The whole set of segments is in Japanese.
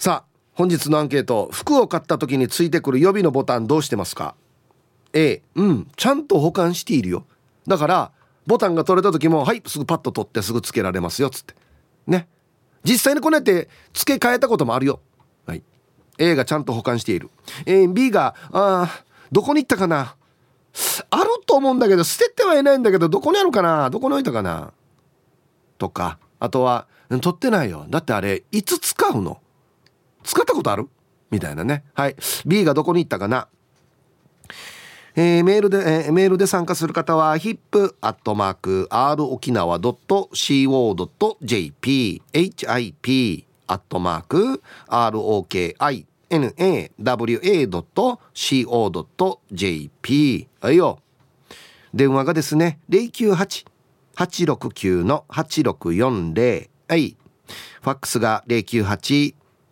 さあ本日のアンケート服を買った時についてくる予備のボタンどうしてますか？A うんちゃんと保管しているよ。だからボタンが取れた時もはいすぐパッと取ってすぐつけられますよっつって。ね。実際にこうやって付け替えたこともあるよ。はい。A がちゃんと保管している、え、B があどこに行ったかな？あると思うんだけど捨ててはいないんだけどどこにあるかな？どこに置いたかな？とかあとは取ってないよ。だってあれいつ使うの？使ったことある？みたいなね。はい。B がどこに行ったかな？えー、メールで、えー、メールで参加する方は hip.r 沖縄 .co.jp hip アットマーク ROKINAWA.co.jp はいよ。電話がですね098-869-8640はい。ファックスが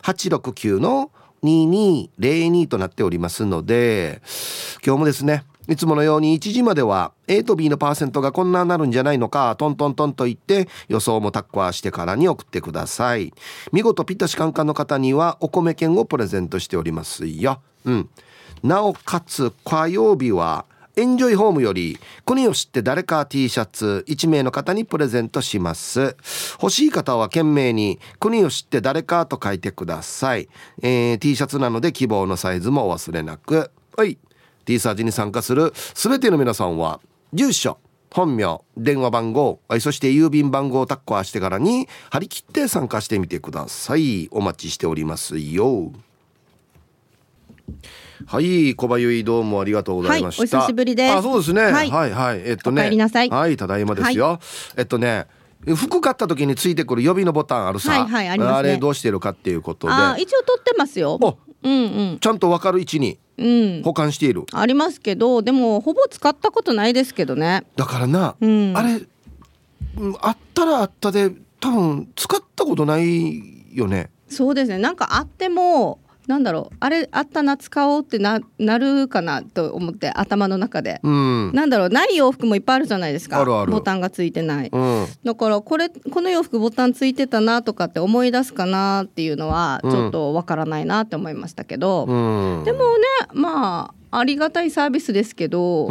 869の2202となっておりますので今日もですねいつものように1時までは A と B のパーセントがこんななるんじゃないのかトントントンと言って予想もタッコアしてからに送ってください。見事ピッタシカンカンの方にはお米券をプレゼントしておりますよ。うん。なおかつ火曜日はエンジョイホームより国を知って誰か T シャツ1名の方にプレゼントします。欲しい方は懸命に国を知って誰かと書いてください、えー、T シャツなので希望のサイズもお忘れなく。はい。T サージに参加する全ての皆さんは住所本名電話番号そして郵便番号をタッコアしてからに張り切って参加してみてください。お待ちしておりますよ。はい小林どうもありがとうございました、はい、お久しぶりです。あそうですね、はい、はいはい。えっとね。はいただいまですよ、はい、えっとね服買った時についてくる予備のボタンあるさ、はいはいあね、あれどうしてるかっていうことで。一応取ってますよ。うんうん、ちゃんと分かる位置に保管している、うん、ありますけどでもほぼ使ったことないですけどね。だからな、うん、あれあったらあったで多分使ったことないよね。そうですね。なんかあってもなんだろうあれあったな使おうってななるかなと思って頭の中で、うん、なんだろうない洋服もいっぱいあるじゃないですか。ボタンがついてない、うん、だからこれこの洋服ボタンついてたなとかって思い出すかなっていうのはちょっとわからないなって思いましたけど、うん、でもねまあありがたいサービスですけど、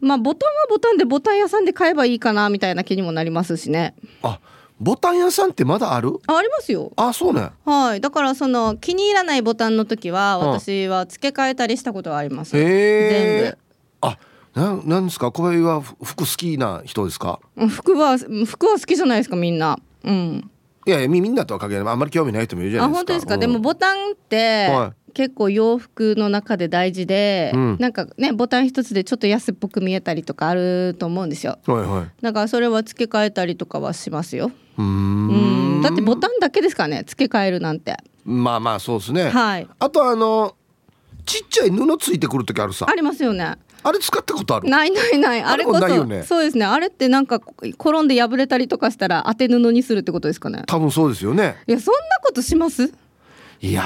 まあボタンはボタンでボタン屋さんで買えばいいかなみたいな気にもなりますしね。あボタン屋さんってまだある？ありますよ。あそうね。はい。だからその気に入らないボタンの時は私は付け替えたりしたことはあります。全部。あななんですか？小林は服好きな人ですか？服は服は好きじゃないですかみんな。うん。いやいやみんなとは限らない。あんまり興味ない人もいるじゃないですか。あ本当ですか、うん、でもボタンって、はい、結構洋服の中で大事で、うん、なんかねボタン一つでちょっと安っぽく見えたりとかあると思うんですよ。はいはい。だからそれは付け替えたりとかはしますよ。うんだってボタンだけですかね付け替えるなんて。まあまあそうですね。はい。あとあのちっちゃい布ついてくる時あるさ。ありますよね。あれ使ったことある？ないないないあれこそ、ね、そうですねあれってなんか転んで破れたりとかしたら当て布にするってことですかね多分そうですよねいやそんなことします？いや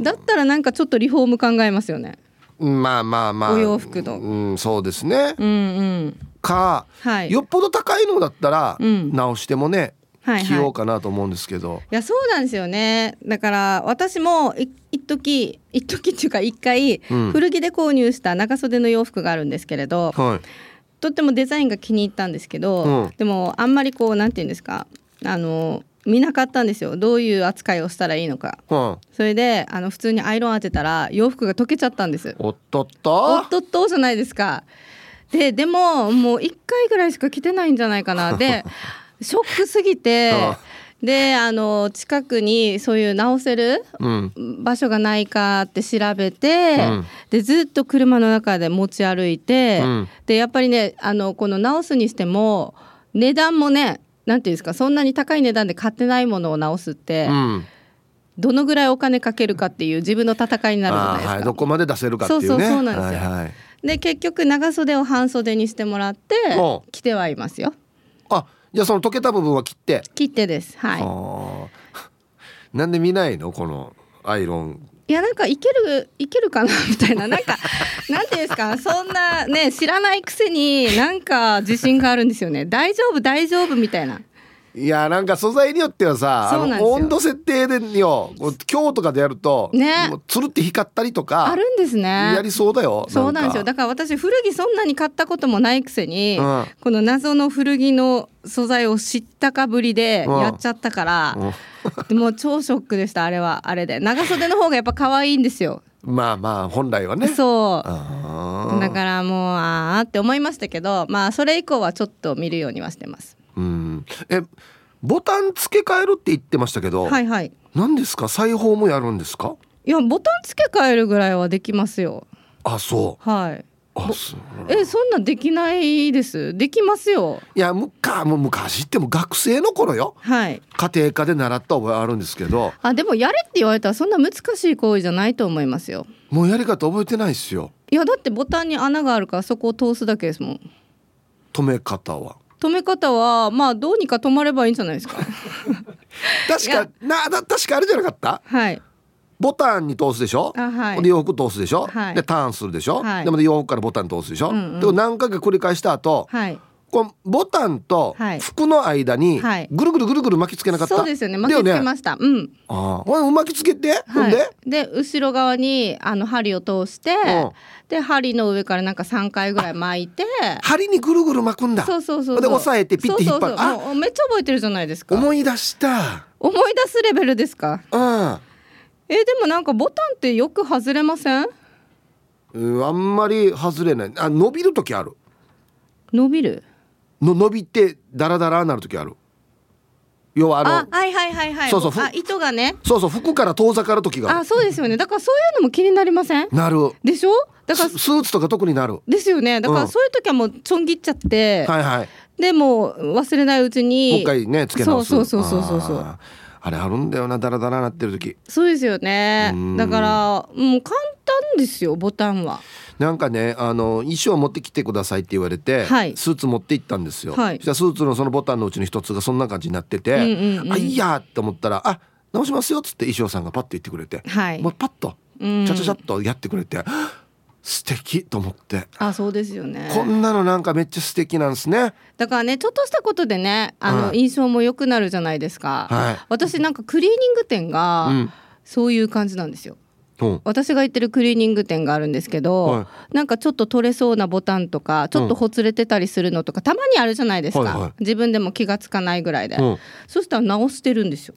だったらなんかちょっとリフォーム考えますよね。まあまあまあ。お洋服の、うん、そうですね、うんうん、か、はい、よっぽど高いのだったら直してもね、はいはい、着ようかなと思うんですけど。いやそうなんですよね。だから私も一時一時っていうか一回、古着で購入した長袖の洋服があるんですけれど、はい、とってもデザインが気に入ったんですけど、うん、でもあんまりこうなんて言うんですかあの見なかったんですよ。どういう扱いをしたらいいのか、うん、それであの普通にアイロン当てたら洋服が溶けちゃったんです。おっとっと？おっとっとじゃないですか。ででももう1回ぐらいしか着てないんじゃないかな。で ショックすぎてであの近くにそういう直せる場所がないかって調べて、うん、でずっと車の中で持ち歩いて、うん、でやっぱりねあのこの直すにしても値段もねなんていうんですかそんなに高い値段で買ってないものを直すって、うん、どのぐらいお金かけるかっていう自分の戦いになるじゃないですか。はい、どこまで出せるかっていうね。そうそうそうなんですよ。はいはい、で結局長袖を半袖にしてもらって着てはいますよ。あじゃあその溶けた部分は切って切ってですはい。なんで見ないの？このアイロンいやなんかいけるいけるかな？みたいな。なんか なんていうんですか？そんなね知らないくせになんか自信があるんですよね。大丈夫大丈夫みたいないやなんか素材によってはさ温度設定でよ今日とかでやるとね。つるって光ったりとかあるんですね。やりそうだよそうなんですよ。だから私古着そんなに買ったこともないくせに、うん、この謎の古着の素材を知ったかぶりでやっちゃったから、うん。でも超ショックでしたあれはあれで。長袖の方がやっぱ可愛いんですよ。まあまあ本来はね。そう。だからもうああって思いましたけどまあそれ以降はちょっと見るようにはしてますうん。えボタン付け替えるって言ってましたけどはいはい。何ですか？裁縫もやるんですか？いやボタン付け替えるぐらいはできますよ。あそう。はい。えそんなできないです。できますよ。いやむかもう昔っても学生の頃よ。はい。家庭科で習った覚えあるんですけど。あでもやれって言われたらそんな難しい行為じゃないと思いますよ。もうやり方覚えてないですよ。いやだってボタンに穴があるからそこを通すだけですもん。止め方は止め方はまあどうにか止まればいいんじゃないですか？確かな確かあれじゃなかった？はい。ボタンに通すでしょ、はい、で洋服通すでしょ、はい、でターンするでしょ、はい、でも洋服からボタン通すでしょ、うんうん、でも何回か繰り返した後、はい、このボタンと服の間にぐるぐるぐるぐる巻きつけなかった、そうですよね。巻きつけました、ね、うん。ああ。巻きつけて、はい、で？で後ろ側にあの針を通して、うん、で針の上からなんか3回ぐらい巻いて。針にぐるぐる巻くんだ。そうそうそうで押さえてピッて引っ張る。そうめっちゃ覚えてるじゃないですか。思い出した。思い出すレベルですか？うん。えでもなんかボタンってよく外れません？うんあんまり外れない。あ伸びる時ある。伸びる？の伸びてダラダラなる時ある。要はあのあはいはいはいはい。そうそうあ糸がね。そうそう服から遠ざかる時があそうですよね。だからそういうのも気になりません？なる。でしょ？だからスーツとか特になる。ですよね。だからそういう時はもうちょん切っちゃって、はいはい。でも忘れないうちに。もう一回ねつけ直す。そうそうそうそうそうあれあるんだよなダラダラなってる時。そうですよね。だからもう簡単ですよボタンは。なんかねあの衣装持ってきてくださいって言われて、はい、スーツ持って行ったんですよ、はい、そしたらスーツのそのボタンのうちの一つがそんな感じになってて、うんうんうん、あいいやって思ったらあ直しますよっつって衣装さんがパッと言ってくれて、はい、もうパッとちゃちゃちゃっとやってくれて、素敵と思って。あそうですよね。こんなのなんかめっちゃ素敵なんですね。だからねちょっとしたことでねあの、印象も良くなるじゃないですか、はい、私なんかクリーニング店が、そういう感じなんですよ。私が行ってるクリーニング店があるんですけど、はい、なんかちょっと取れそうなボタンとかちょっとほつれてたりするのとか、たまにあるじゃないですか、はいはい、自分でも気が付かないぐらいで、そしたら直してるんですよ。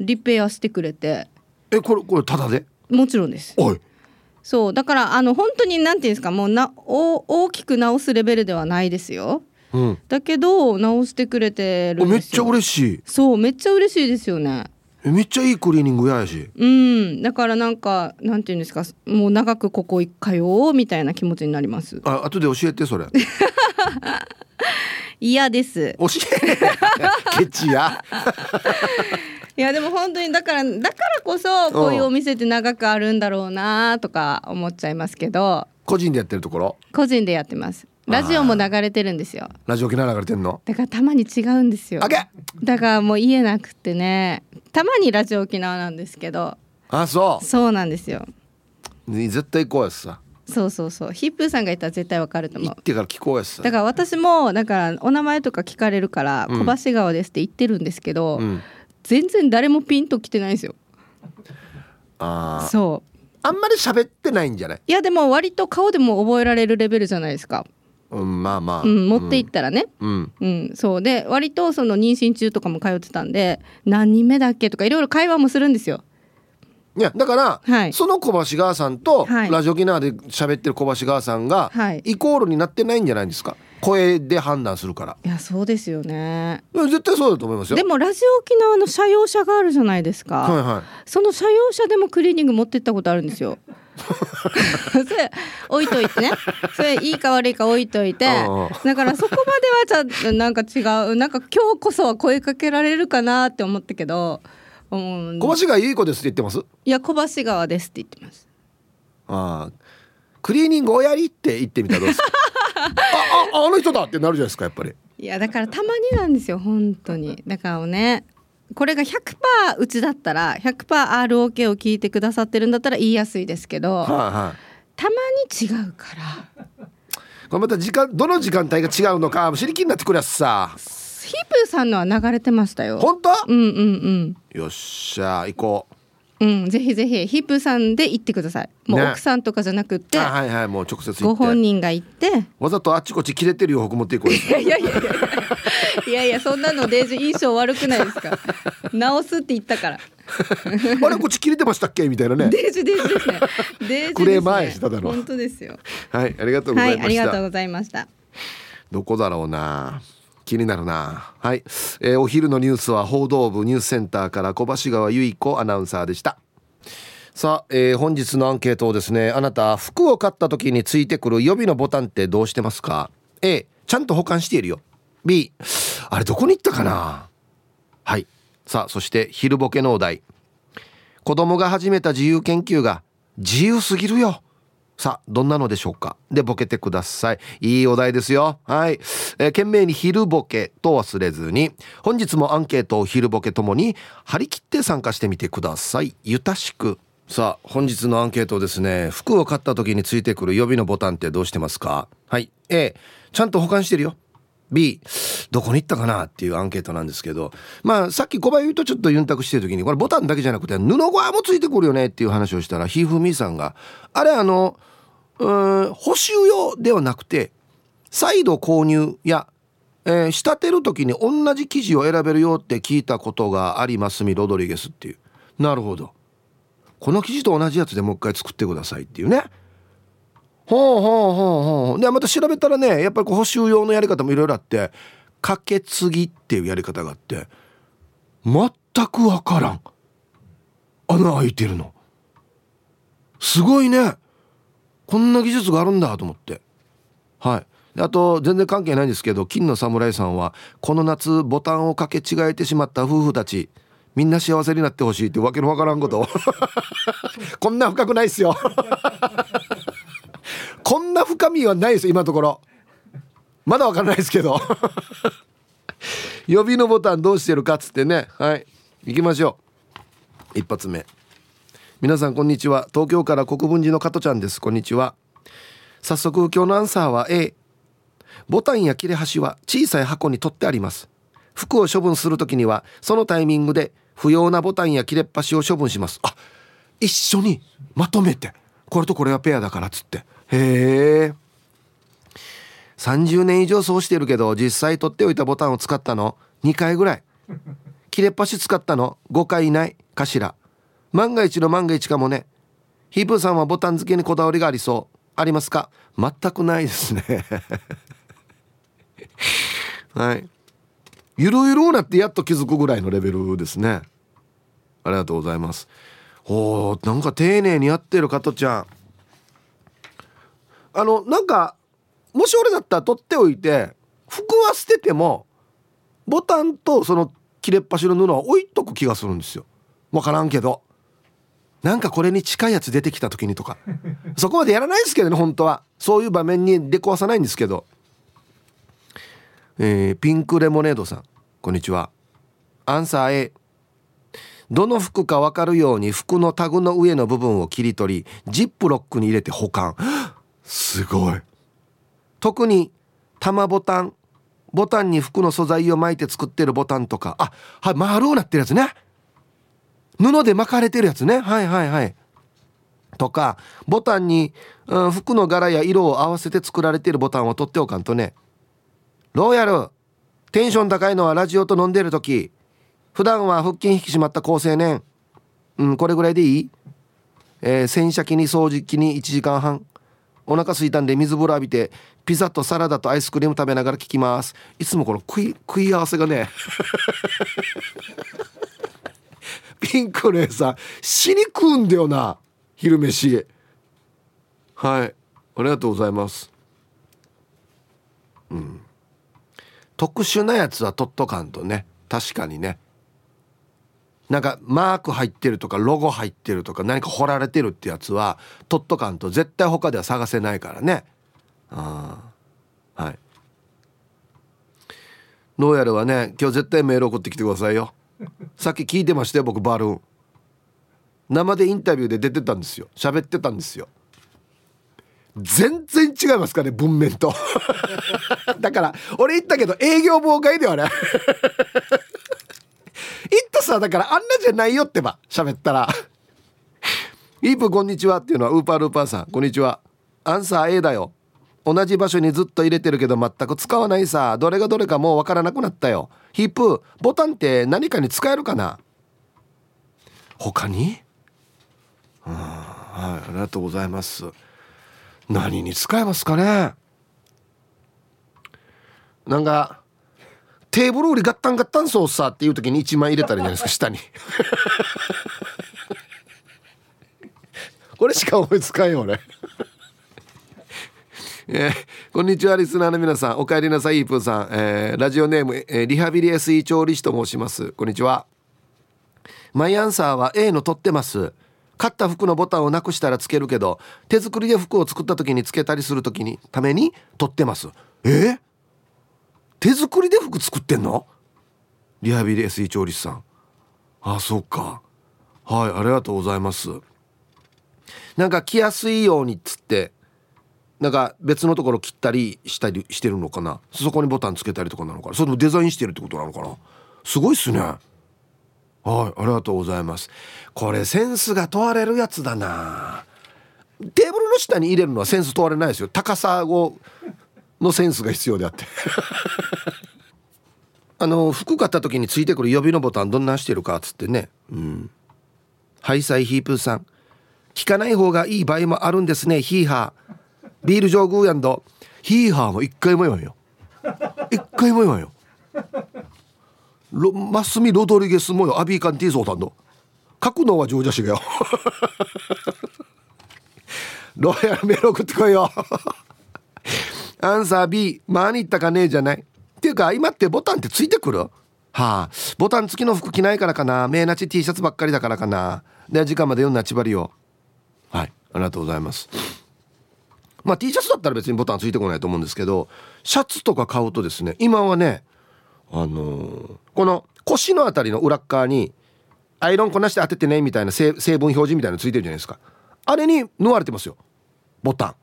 リペアしてくれて。えこれこれただで？もちろんですそうだからあの本当になんていうんですかもうなお大きく直すレベルではないですよ、うん、だけど直してくれてるめっちゃ嬉しい。そうめっちゃ嬉しいですよね。めっちゃいいクリーニングやし。うん。だからなんかなんていうんですかもう長くここ行かようみたいな気持ちになります。あ後で教えてそれ。嫌です。教え ケチや いやでも本当にだからだからこそこういうお店って長くあるんだろうなとか思っちゃいますけど。個人でやってるところ？個人でやってます。ラジオも流れてるんですよ。ラジオ沖縄流れてんの？だからたまに違うんですよ。だからもう言えなくてね。たまにラジオ沖縄なんですけど。あそう。そうなんですよ。絶対行こうやつさ。そうそうそう。ヒップーさんがいたら絶対わかると思う。行ってから聞こうやさ。だから私もだからお名前とか聞かれるから小橋川ですって言ってるんですけど、うん、全然誰もピンときてないんですよ。ああそう。あんまり喋ってないんじゃない？いやでも割と顔でも覚えられるレベルじゃないですか。うん、まあまあ、うん、持っていったらね、うん、うん、そう。で割とその妊娠中とかも通ってたんで何人目だっけとかいろいろ会話もするんですよ。いやだから、はい、その小橋川さんと、はい、ラジオ沖縄で喋ってる小橋川さんが、はい、イコールになってないんじゃないんですか？声で判断するから。いやそうですよね。絶対そうだと思いますよ。でもラジオ沖縄の社用車があるじゃないですか、はいはい、その社用車でもクリーニング持ってったことあるんですよ。それ置いといてね。それいいか悪いか置いといて。だからそこまではちょっとなんか違う。なんか今日こそは声かけられるかなって思ったけど、うん、小橋川いい子ですって言ってます？いや小橋川ですって言ってます。ああ。クリーニングおやりって言ってみたらどうですか？あああの人だってなるじゃないですかやっぱり。いやだからたまになんですよ本当に。だからねこれが100%うちだったら 100%ROK を聞いてくださってるんだったら言いやすいですけど、はいはい、たまに違うから。これまた時間どの時間帯が違うのか知り気になってくれやさ。ヒープーさんのは流れてましたよ。本当？うんうんうん。よっしゃ行こううん、ぜひぜひヒップさんで行ってください。もうね奥さんとかじゃなくて、あはいはいもう直接行ご本人が行って。わざとあっちこっち切れてる洋服持っていこうよ いやいやいやいやいやそんなのデージ印象悪くないですか。直すって言ったから。あれこっち切れてましたっけ？みたいなねデージデージですね。デージ。クレーマーやしただろ本当ですよ。はいありがとうござはいい、ました、ありがとうございました。どこだろうな気になるな。はい、えーお昼のニュースは報道部ニュースセンターから小橋川由衣子アナウンサーでした。さあ、えー本日のアンケートをですねあなた服を買った時についてくる予備のボタンってどうしてますか？A ちゃんと保管しているよ。B あれどこに行ったかな？はい。さあそして昼ボケのお題。子供が始めた自由研究が自由すぎるよ。さあどんなのでしょうか？でボケてください。いいお題ですよ。はい、えー、懸命に昼ボケと忘れずに本日もアンケートを昼ボケともに張り切って参加してみてください。ゆたしく。さあ本日のアンケートですね。服を買った時についてくる予備のボタンってどうしてますか？はい。A ちゃんと保管してるよ。B どこに行ったかなっていうアンケートなんですけど。まあさっき小林とちょっとユンタクしてる時にこれボタンだけじゃなくて布側もついてくるよねっていう話をしたらひふみさんがあれあのうん補修用ではなくて再度購入や、えー仕立てる時に同じ生地を選べるよって聞いたことがありますみロドリゲスっていう。なるほど。この生地と同じやつでもう一回作ってくださいっていうね。ほうほうほうほう。でまた調べたらねやっぱり補修用のやり方もいろいろあってかけ継ぎっていうやり方があって全くわからん。穴開いてるの。すごいね。こんな技術があるんだと思って。はい。あと全然関係ないんですけど金の侍さんはこの夏ボタンをかけ違えてしまった夫婦たちみんな幸せになってほしいってわけのわからんこと。こんな深くないっすよ。こんな深みはないです今のところ。まだわかんないですけど。予備のボタンどうしてるかっつってね。はい。行きましょう。一発目。皆さんこんにちは。東京から国分寺の加トちゃんです。こんにちは。早速今日のアンサーは A ボタンや切れ端は小さい箱に取ってあります。服を処分するときにはそのタイミングで不要なボタンや切れっ端を処分します。あ一緒にまとめて。これとこれはペアだからっつって。へえ。30年以上そうしてるけど実際取っておいたボタンを使ったの2回ぐらい。切れっ端使ったの5回以内かしら。万が一の万が一かもね。ヒープーさんはボタン付けにこだわりがありそう。ありますか？全くないですね。はい。ゆるゆるなってやっと気づくぐらいのレベルですね。ありがとうございます。おーなんか丁寧にやってる加トちゃん。あのなんかもし俺だったら取っておいて服は捨ててもボタンとその切れっ端の布は置いとく気がするんですよ。分からんけど。なんかこれに近いやつ出てきた時にとか。そこまでやらないですけどね本当は。そういう場面に出くわさないんですけど。えーピンクレモネードさんこんにちは。アンサー A どの服か分かるように服のタグの上の部分を切り取りジップロックに入れて保管。すごい。特に玉ボタン。ボタンに服の素材を巻いて作ってるボタンとか。あはい丸うなってるやつね。布で巻かれてるやつね。はいはいはい。とかボタンに、うん、服の柄や色を合わせて作られているボタンを取っておかんとね。ローヤルテンション高いのはラジオと飲んでる時。普段は腹筋引き締まった好青年うんこれぐらいでいい？えー洗車機に掃除機に1時間半。お腹空いたんで水風呂浴びてピザとサラダとアイスクリーム食べながら聞きます。いつもこの食い食い合わせがね。ピンクレさん死に食うんだよな昼飯。はい。ありがとうございます。うん。特殊なやつは取っとかんとね。確かにね。なんかマーク入ってるとかロゴ入ってるとか何か彫られてるってやつは取っとかんと絶対他では探せないからね。ああはい。どうやらはね今日絶対メール送ってきてくださいよ。さっき聞いてましたよ僕バルーン。生でインタビューで出てたんですよ。喋ってたんですよ。全然違いますかね文面と。だから俺言ったけど営業妨害ではね言ったさだからあんなじゃないよってば喋ったら「イープこんにちは」っていうのはウーパールーパーさん。こんにちは。アンサー A だよ。同じ場所にずっと入れてるけど全く使わないさ。どれがどれかもうわからなくなったよ。ヒープボタンって何かに使えるかな？他に？はいありがとうございます。何に使えますかね？なんかテーブル売りガッタンガッタンソースさっていう時に1枚入れたらいいんじゃないですか下に これしか思いつかんよ俺えー、こんにちはリスナーの皆さん。お帰りなさいイープーさん、えー、ラジオネーム、えー、リハビリ SE 調理師と申します。こんにちは。マイアンサーは A の取ってます。買った服のボタンをなくしたらつけるけど手作りで服を作った時につけたりする時にために取ってます。え？ー、手作りで服作ってんの？リハビリ SE 調理師さん。あそうか。はいありがとうございます。なんか着やすいようにっつってなんか別のところ切ったりしたりしてるのかな？そこにボタンつけたりとかなのかな？それもデザインしてるってことなのかな？すごいっすね。はいありがとうございます。これセンスが問われるやつだな。テーブルの下に入れるのはセンス問われないですよ。高さをのセンスが必要であって。あの服買った時についてくる予備のボタンどんなしてるかっつってね。うん。ハイサイヒープーさん。聞かない方がいい場合もあるんですねヒーハー。ビール上宮やんど。ヒーハーも一回も言わんよ。一回も言わんよ。ロマスミ・ロドリゲスもよ。アビーカンティーソータンド書くのはジョージャ氏がよ。ロイヤルメール送ってこいよ。アンサー B 間に行ったかねえじゃない。っていうか今ってボタンってついてくる？はあ。ボタン付きの服着ないからかな。名なち T シャツばっかりだからかな。で時間まで読んだちばりよはい。ありがとうございます。まあ T シャツだったら別にボタンついてこないと思うんですけどシャツとか買うとですね今はねあのー、この腰の辺りの裏側にアイロンこなして当ててねみたいな成分表示みたいなのついてるじゃないですか。あれに縫われてますよ。ボタン。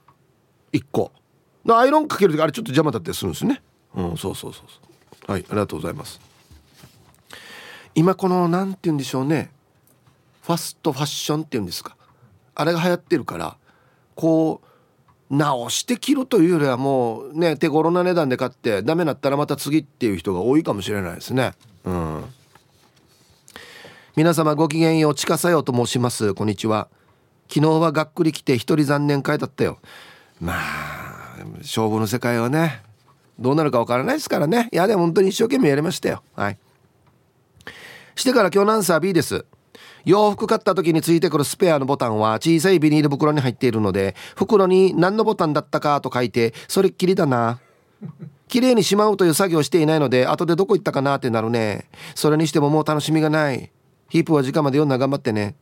1個。アイロンかける時あれちょっと邪魔だったりするんですね。うんそうそうそうそう。はいありがとうございます。今この何て言うんでしょうね。ファストファッションっていうんですか。あれが流行ってるからこう直して着るというよりはもうね手頃な値段で買ってダメなったらまた次っていう人が多いかもしれないですね。うん。皆様ごきげんよう近さよと申します。こんにちは。昨日はがっくり来て一人残念会だったよ。まあ勝負の世界はねどうなるかわからないですからね。いやでも本当に一生懸命やりましたよ。はい。してから今日のアンサー B です。洋服買った時についてくるスペアのボタンは小さいビニール袋に入っているので袋に何のボタンだったかと書いてそれっきりだな。綺麗にしまうという作業をしていないので後でどこ行ったかなってなるね。それにしてももう楽しみがない。ヒープは時間まで読んだ頑張ってね。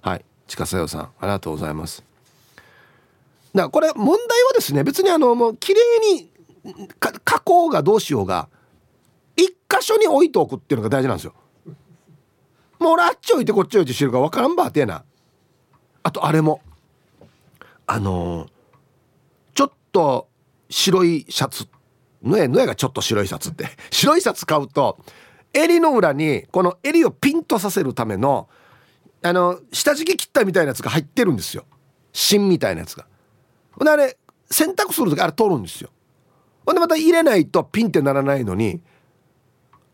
はい。近さよさんありがとうございます。だこれ問題はですね別にあのもう綺麗に加工がどうしようが一箇所に置いておくっていうのが大事なんですよ。もう俺あっち置いてこっち置いてしてるか分からんばってな。あとあれも。あのー、ちょっと白いシャツ。のやのやがちょっと白いシャツって。白いシャツ買うと襟の裏にこの襟をピンとさせるためのあの下敷き切ったみたいなやつが入ってるんですよ。芯みたいなやつが。ほんであれ洗濯する時あれ取るんですよ。ほんでまた入れないとピンってならないのに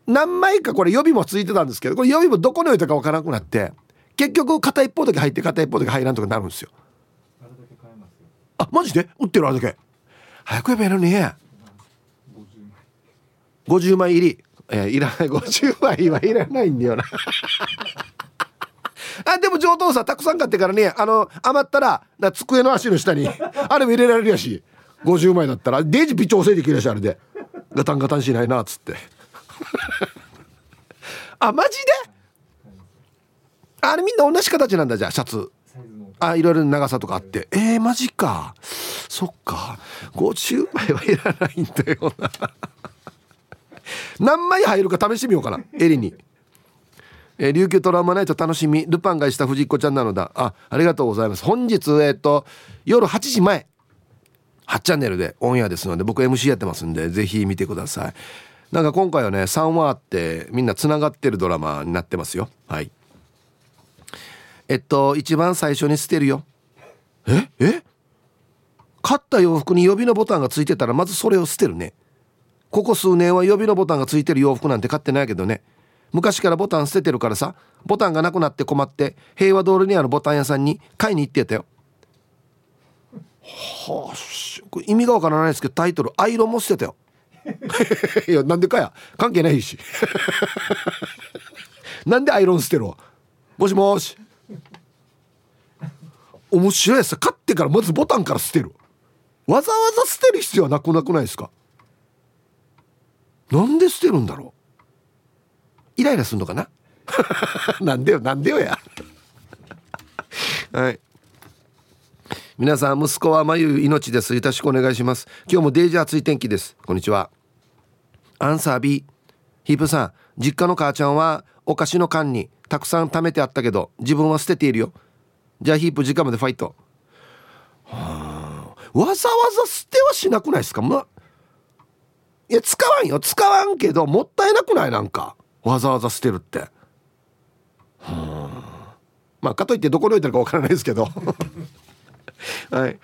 何枚かこれ予備もついてたんですけどこれ予備もどこに置いたか分からなくなって結局片一方だけ入って片一方だけ入らんとかなるんですよ。あマジで？売ってるあれだけ。早くやべえのに50枚入り。えいらない。50枚はいらないんだよな。あでも上等さたくさん買ってからねあの余ったら机の足の下にあれも入れられるやし。50枚だったらデージ微調整できるやしあれで。ガタンガタンしないなっつって。あマジで？あれみんな同じ形なんだじゃあシャツ。あいろいろ長さとかあって。えー、マジか。そっか。50枚はいらないんだよな。何枚入るか試してみようかな襟に。え琉球トラウマナイト楽しみ。ルパンがした藤子ちゃんなのだ。あありがとうございます。本日えっ、ー、と夜8時前。8チャンネルでオンエアですので僕 MC やってますんでぜひ見てくださいなんか今回はね3話あってみんなつながってるドラマになってますよ。はい。えっと一番最初に捨てるよ。え？え？買った洋服に予備のボタンがついてたらまずそれを捨てるね。ここ数年は予備のボタンがついてる洋服なんて買ってないけどね。昔からボタン捨ててるからさボタンがなくなって困って平和通りにあるボタン屋さんに買いに行ってたよ。はあ意味がわからないですけどタイトル「アイロンも捨てたよ」いやなんでかや。関係ないし。なんでアイロン捨てろ。もしもし。面白いやつ。買ってからまずボタンから捨てる。わざわざ捨てる必要はなくなくないですか？なんで捨てるんだろう。イライラすんのかな？なんでよなんでよや。はい。皆さん息子は眉命です。よろしくお願いします。今日もデージ暑い天気です。こんにちは。アンサー B ヒープさん実家の母ちゃんはお菓子の缶にたくさん貯めてあったけど自分は捨てているよ。じゃあヒープ時間までファイト。わざわざ捨てはしなくないですか？まいや使わんよ。使わんけどもったいなくない？なんか。わざわざ捨てるって。まあかといってどこに置いてるかわからないですけど。はい。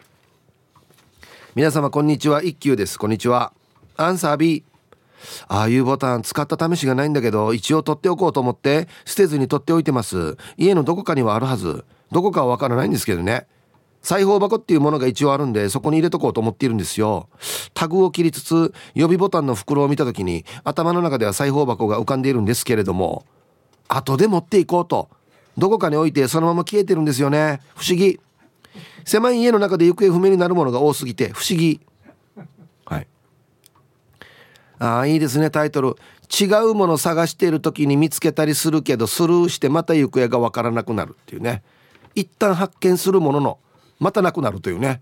皆様こんにちは。一休です。こんにちは。アンサー B ああいうボタン使った試しがないんだけど一応取っておこうと思って捨てずに取っておいてます。家のどこかにはあるはず。どこかはわからないんですけどね。裁縫箱っていうものが一応あるんでそこに入れとこうと思っているんですよ。タグを切りつつ予備ボタンの袋を見た時に頭の中では裁縫箱が浮かんでいるんですけれども後で持っていこうと。どこかに置いてそのまま消えてるんですよね。不思議。狭い家の中で行方不明になるものが多すぎて不思議。はい。ああいいですねタイトル。違うもの探している時に見つけたりするけどスルーしてまた行方がわからなくなるっていうね。一旦発見するもののまたなくなるというね。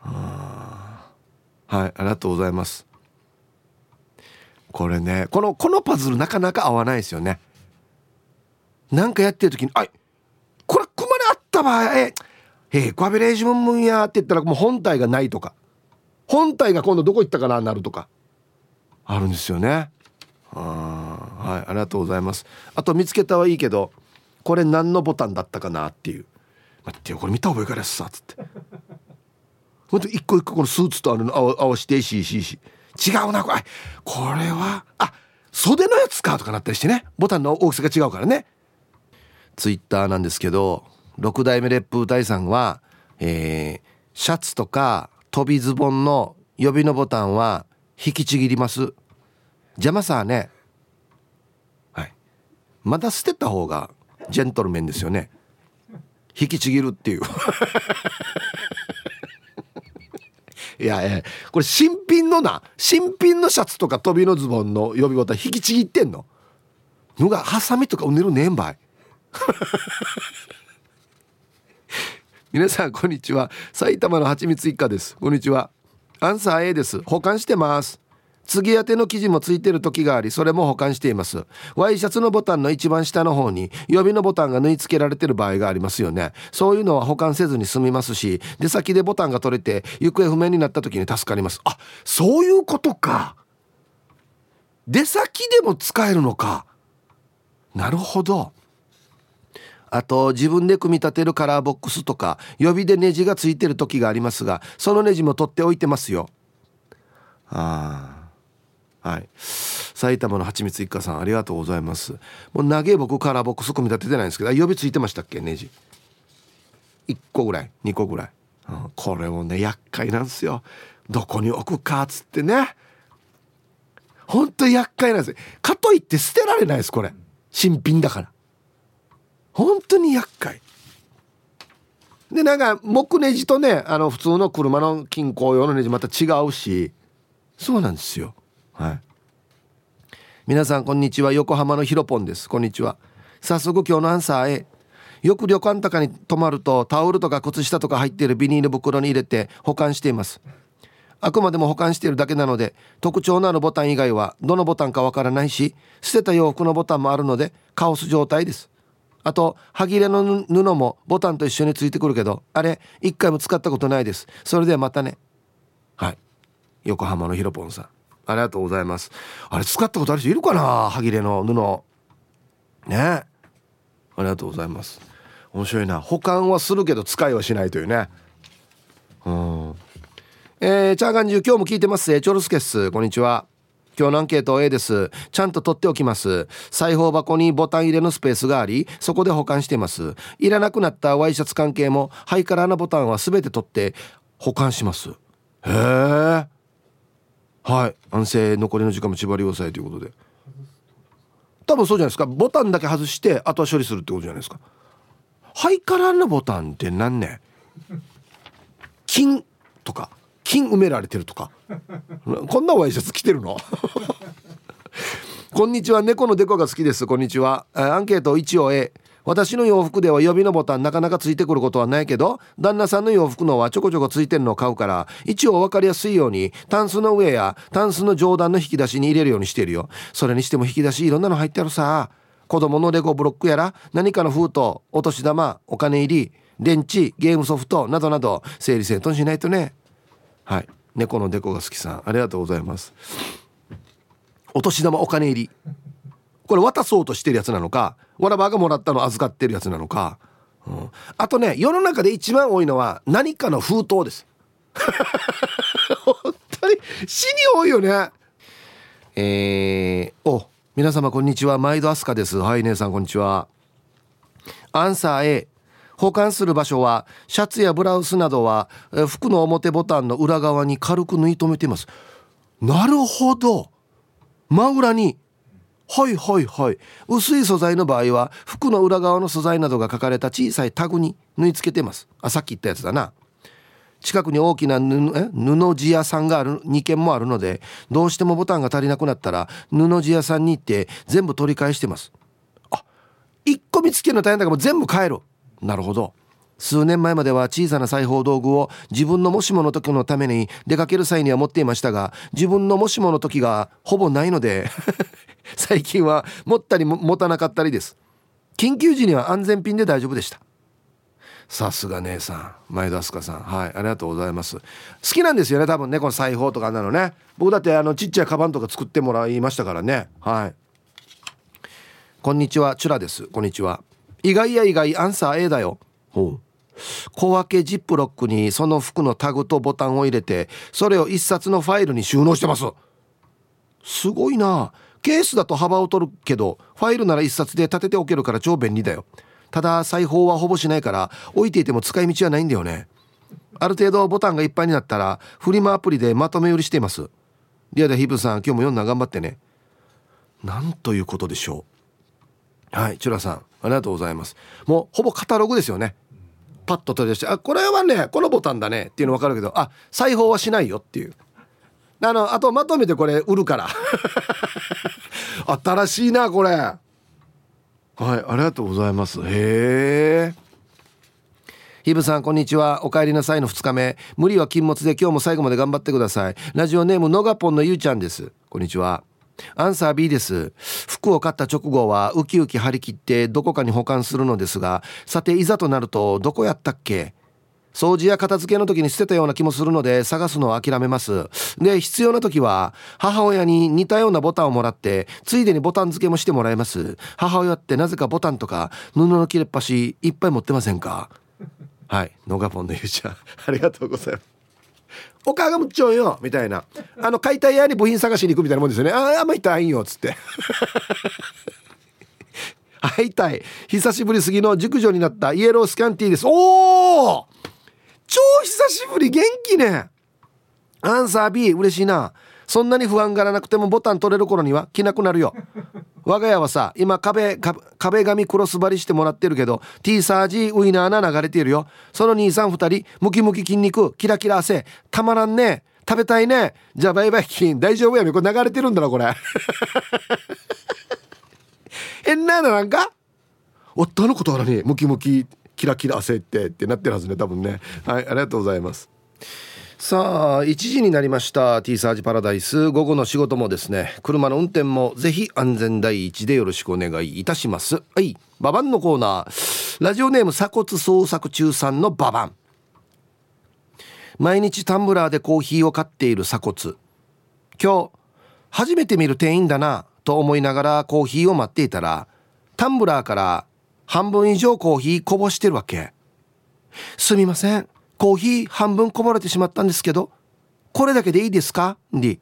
はいありがとうございます。これねこのこのパズルなかなか合わないですよね。なんかやってる時に「あいこれ熊であった場合ええ、コアベレージムンや」って言ったらもう本体がないとか。本体が今度どこ行ったかななるとか。あるんですよね。あはいありがとうございます。あと見つけたはいいけどこれ何のボタンだったかなっていう。待ってよこれ見た覚えからやすさっつって。ほんと一個一個このスーツとあるの合わしてししし違うなこれ。これはあ袖のやつかとかなったりしてね。ボタンの大きさが違うからね。ツイッターなんですけど6代目烈風隊さんは、えー、シャツとか飛びズボンの予備のボタンは引きちぎります。邪魔さね。はい。まだ捨てた方がジェントルメンですよね。引きちぎるっていう。いやいやこれ新品のな新品のシャツとか飛びのズボンの予備ボタン引きちぎってんの。のがハサミとかうねるねんばい。皆さんこんにちは。埼玉のはちみつ一家です。こんにちは。アンサー A です。保管してます。次当ての生地もついてる時がありそれも保管しています。ワイシャツのボタンの一番下の方に予備のボタンが縫い付けられてる場合がありますよね。そういうのは保管せずに済みますし出先でボタンが取れて行方不明になった時に助かります。あそういうことか。出先でも使えるのか。なるほど。あと自分で組み立てるカラーボックスとか予備でネジがついてる時がありますがそのネジも取っておいてますよ。ああはい。埼玉のはちみつ一家さんありがとうございます。もう投げ僕カラーボックス組み立ててないんですけど予備ついてましたっけネジ？1個ぐらい2個ぐらい、うん、これもね厄介なんですよ。どこに置くかっつってね。ほんと厄介なんです。かといって捨てられないですこれ。新品だから。本当に厄介。でなんか木ネジとねあの普通の車の金庫用のネジまた違うしそうなんですよ。はい。皆さんこんにちは。横浜のひろぽんです。こんにちは。早速今日のアンサー A よく旅館とかに泊まるとタオルとか靴下とか入っているビニール袋に入れて保管しています。あくまでも保管しているだけなので特徴のあるボタン以外はどのボタンかわからないし捨てた洋服のボタンもあるのでカオス状態です。あと歯切れの布もボタンと一緒についてくるけどあれ一回も使ったことないです。それではまたね。はい。横浜のひろぽんさん。ありがとうございます。あれ使ったことある人いるかな？歯切れの布。ね。ありがとうございます。面白いな。保管はするけど使いはしないというね。うん。えー、チャーガンジュ今日も聞いてます。チョルスケス。こんにちは。今日のアンケート A です。ちゃんと取っておきます。裁縫箱にボタン入れのスペースがありそこで保管しています。いらなくなったワイシャツ関係もハイカラーなボタンは全て取って保管します。へえ。はい。安静残りの時間も縛りをさえということで。多分そうじゃないですか。ボタンだけ外してあとは処理するってことじゃないですか。ハイカラーなボタンって何ね金とか。金埋められてるとか。こんなワイシャツ着てるの？こんにちは。猫のデコが好きです。こんにちは。アンケート一応 A 私の洋服では予備のボタンなかなかついてくることはないけど旦那さんの洋服のはちょこちょこついてるのを買うから一応分かりやすいようにタンスの上やタンスの上段の引き出しに入れるようにしてるよ。それにしても引き出しいろんなの入ってるさ。子供のレゴブロックやら何かの封筒お年玉お金入り電池ゲームソフトなどなど整理整頓しないとね。はい。猫のデコが好きさんありがとうございます。お年玉お金入り。これ渡そうとしてるやつなのかわらばがもらったの預かってるやつなのか、うん、あとね世の中で一番多いのは何かの封筒です。本当に死に多いよね。えー、お皆様こんにちは。毎度アスカです。はい姉さんこんにちは。アンサー A 保管する場所はシャツやブラウスなどは服の表ボタンの裏側に軽く縫い留めています。なるほど。真裏に。はいはいはい。薄い素材の場合は服の裏側の素材などが書かれた小さいタグに縫い付けてます。あさっき言ったやつだな。近くに大きな布布地屋さんがある2軒もあるのでどうしてもボタンが足りなくなったら布地屋さんに行って全部取り返してます。あ1個見つけるの大変だからもう全部買えるなるほど。数年前までは小さな裁縫道具を自分のもしもの時のために出かける際には持っていましたが自分のもしもの時がほぼないので 最近は持ったり持たなかったりです。緊急時には安全ピンで大丈夫でした。さすが姉さん。前田明日香さん。はいありがとうございます。好きなんですよね多分ねこの裁縫とかなのね。僕だってあのちっちゃいカバンとか作ってもらいましたからね。はい。こんにちはチュラです。こんにちは。意外や意外アンサー A だよ。ほう。小分けジップロックにその服のタグとボタンを入れてそれを一冊のファイルに収納してます。すごいな。ケースだと幅を取るけどファイルなら一冊で立てておけるから超便利だよ。ただ裁縫はほぼしないから置いていても使い道はないんだよね。ある程度ボタンがいっぱいになったらフリマアプリでまとめ売りしています。リアでヒブさん今日も読んだ頑張ってね。なんということでしょう。はいチュラさんありがとうございます。もうほぼカタログですよね。パッと取り出してあこれはねこのボタンだね。っていうの分かるけどあ裁縫はしないよっていう。あのあとまとめてこれ売るから。新しいなこれ。はいありがとうございます。へえヒブさんこんにちは。お帰りなさいの2日目。無理は禁物で今日も最後まで頑張ってください。ラジオネームのがぽんのゆうちゃんです。こんにちは。アンサー B です。服を買った直後はウキウキ張り切ってどこかに保管するのですがさていざとなるとどこやったっけ？掃除や片付けの時に捨てたような気もするので探すのを諦めます。で必要な時は母親に似たようなボタンをもらってついでにボタン付けもしてもらいます。母親ってなぜかボタンとか布の切れっ端いっぱい持ってませんか？はいノガポンのゆうちゃんありがとうございます。お母がむっちょんよみたいな。あの解体屋に部品探しに行くみたいなもんですよね。あああんまいたいんよっつって。会いたい。久しぶりすぎの熟女になったイエロースキャンティーです。おお超久しぶり元気ね。アンサー B 嬉しいな。そんなに不安がらなくてもボタン取れる頃には着なくなるよ。我が家はさ今壁壁紙クロス張りしてもらってるけど T サージウイナーな流れているよ。その兄さん2人ムキムキ筋肉キラキラ汗。たまらんね。食べたいね。じゃあバイバイ金大丈夫やめ。これ流れてるんだなこれ。変なのなんか？夫のことあらにムキムキキラキラ汗ってってなってるはずね多分ね。はいありがとうございます。さあ1時になりました。T サージパラダイス。午後の仕事もですね車の運転もぜひ安全第一でよろしくお願いいたします。はいババンのコーナー。ラジオネーム鎖骨捜索中さんのババン。毎日タンブラーでコーヒーを買っている鎖骨。今日初めて見る店員だなと思いながらコーヒーを待っていたらタンブラーから半分以上コーヒーこぼしてるわけ。すみません。コーヒー半分こぼれてしまったんですけどこれだけでいいですか？り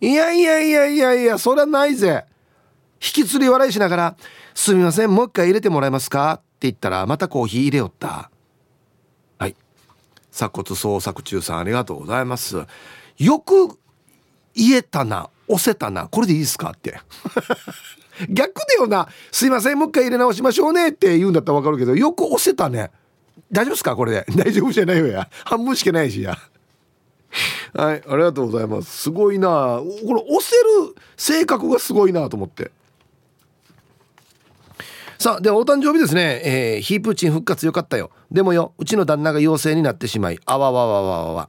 いやいやいやいやいやそりゃないぜ。引きつり笑いしながら「すみませんもう一回入れてもらえますか?」って言ったらまたコーヒー入れよった。はい。鎖骨創作中さんありがとうございます。よく言えたな押せたなこれでいいですか？って。逆だよな「すいませんもう一回入れ直しましょうね」って言うんだったら分かるけどよく押せたね。大丈夫ですか？これで。大丈夫じゃないよや。半分しかないしや。はいありがとうございます。すごいな。これ押せる性格がすごいなと思って。さあではお誕生日ですね、えー、ヒープーチン復活よかったよ。でもようちの旦那が陽性になってしまいあわわわわわわ。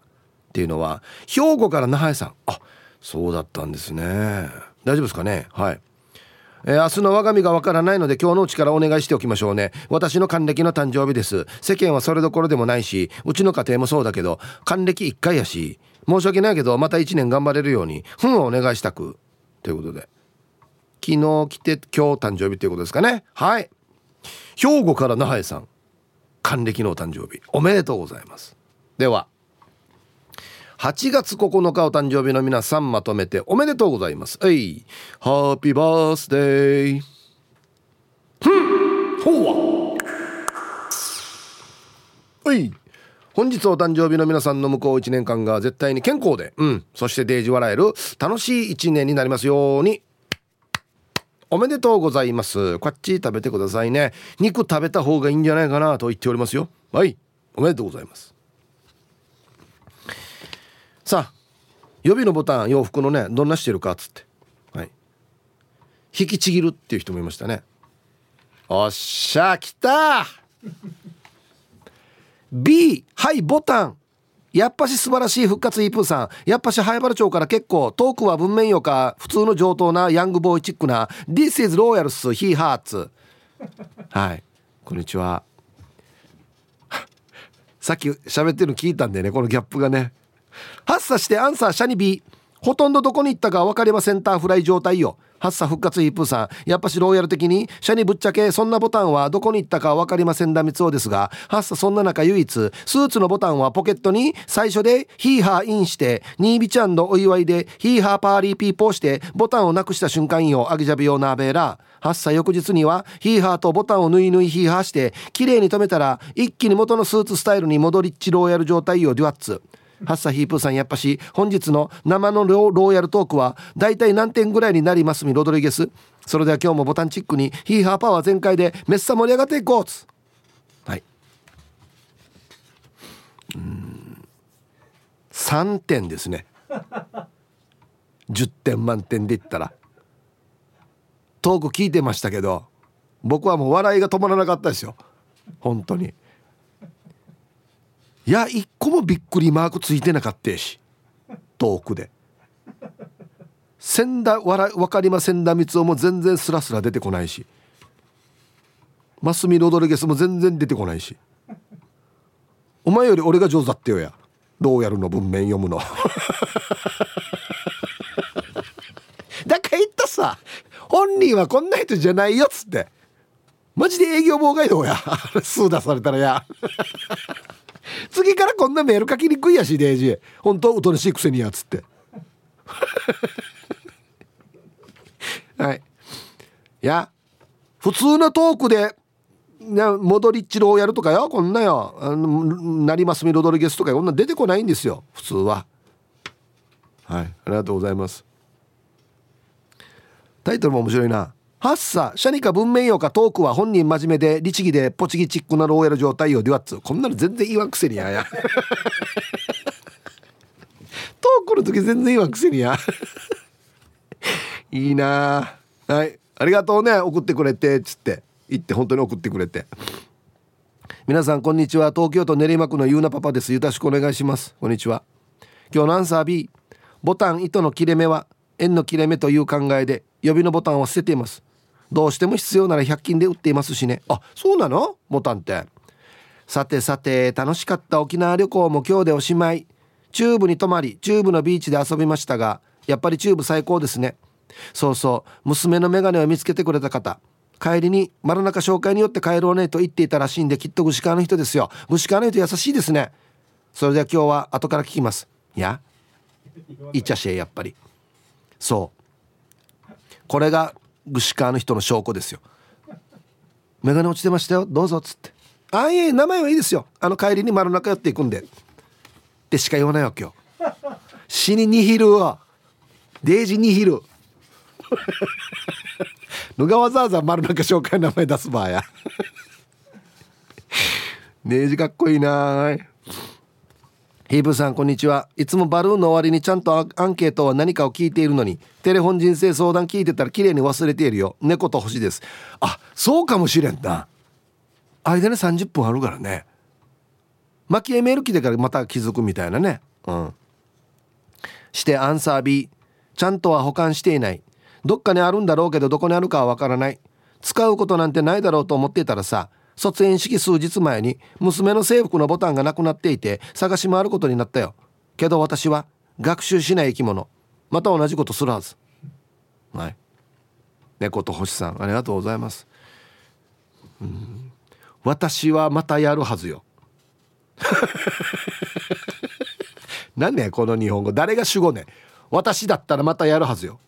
っていうのは兵庫から那覇屋さん。あそうだったんですね。大丈夫ですかね？はい。えー、明日の我が身がわからないので今日のうちからお願いしておきましょうね。私の還暦の誕生日です。世間はそれどころでもないしうちの家庭もそうだけど還暦1回やし。申し訳ないけどまた1年頑張れるようにふんをお願いしたく。ということで。昨日来て今日誕生日ということですかね。はい。兵庫から那覇さん。還暦のお誕生日。おめでとうございます。では。8月9日お誕生日の皆さんまとめておめでとうございます。はい。ハッピーバースデーふん。ほうはい。本日お誕生日の皆さんの向こう1年間が絶対に健康で。うん。そしてデージ笑える楽しい1年になりますように。おめでとうございます。こっち食べてくださいね。肉食べた方がいいんじゃないかなと言っておりますよ。はい。おめでとうございます。さあ予備のボタン洋服のねどんなしてるかっつって。はい。引きちぎるっていう人もいましたね。おっしゃ来た! B はいボタン。やっぱし素晴らしい復活イープーさん。やっぱし灰原町から結構トークは文面よか普通の上等なヤングボーイチックな This is Royals He Hearts はい。こんにちは。さっき喋ってるの聞いたんでねこのギャップがね。発作してアンサーシャニビー。ほとんどどこに行ったか分かりません。ターフライ状態よ。発作復活ヒップーさん。やっぱしローヤル的にシャニぶっちゃけそんなボタンはどこに行ったか分かりませんだみつおですが発作そんな中唯一スーツのボタンはポケットに最初でヒーハーインしてニービちゃんのお祝いでヒーハーパーリーピーポーしてボタンをなくした瞬間よ。アギジャビオナーベーラ発作翌日にはヒーハーとボタンを縫い縫いヒーハーして綺麗に留めたら一気に元のスーツスタイルに戻りっちローヤル状態よ。デュアッツ。ハッサヒープーさんやっぱし本日の生のローヤルトークはだいたい何点ぐらいになりますみロドリゲス。それでは今日もボタンチックにヒーハーパワー全開でめっさ盛り上がっていこうつ。はい。うん。3点ですね。10点満点で言ったら。トーク聞いてましたけど僕はもう笑いが止まらなかったですよ。本当に。いや一個もびっくりマークついてなかったし。遠くで。千田わら分かりませんだみつおも全然スラスラ出てこないし。マスミロドリゲスも全然出てこないし。お前より俺が上手だってよや。ローヤルの文面読むの。だから言ったさ。本人はこんな人じゃないよっつって。マジで営業妨害どうや。数出されたらや。次からこんなメール書きにくいやしデイジー本当おとなしいくせにやつって。はい。いや普通のトークでモドリッチローやるとかよこんなよ。あの成増ミロドリゲスとかこんな出てこないんですよ普通は。はい。ありがとうございます。タイトルも面白いな。ハッサシャニか文面用かトークは本人真面目で律儀でポチギチックなローヤル状態よデュアッツ。こんなの全然言わんくせにやや。トークの時全然言わんくせにや。いいな。はい。ありがとうね送ってくれてっつって。言って本当に送ってくれて。皆さんこんにちは。東京都練馬区のゆうなパパです。よろしくお願いします。こんにちは。今日のアンサー B ボタン糸の切れ目は縁の切れ目という考えで予備のボタンを捨てています。どうしても必要なら100均で売っていますしね。あそうなの？ボタンってさてさて楽しかった沖縄旅行も今日でおしまい。チューブに泊まりチューブのビーチで遊びましたがやっぱりチューブ最高ですね。そうそう娘の眼鏡を見つけてくれた方。帰りに丸中商会に寄って帰ろうねと言っていたらしいんできっと具志川の人ですよ。具志川の人優しいですね。それでは今日は後から聞きます。いやいっちゃしえやっぱり。そう。これが具志川の人の証拠ですよ。眼鏡落ちてましたよ。どうぞっつって。ああいえ名前はいいですよ。あの帰りに丸中寄っていくんで。ってしか言わないわけよ。死にニヒルはデージニヒルぬがわざわざ丸中紹介名前出す場合や。デージかっこいいなヒープさんこんにちは。いつもバルーンの終わりにちゃんとアンケートは何かを聞いているのにテレフォン人生相談聞いてたら綺麗に忘れているよ。猫と星です。あそうかもしれんな。間に30分あるからね。巻き絵メール来てからまた気づくみたいなね。うん。してアンサー B ちゃんとは保管していない。どっかにあるんだろうけどどこにあるかはわからない。使うことなんてないだろうと思っていたらさ卒園式数日前に娘の制服のボタンがなくなっていて探し回ることになったよ。けど私は学習しない生き物。また同じことするはず。はい。猫と星さんありがとうございます。うん。私はまたやるはずよ。何ねこの日本語。誰が主語ね私だったらまたやるはずよ。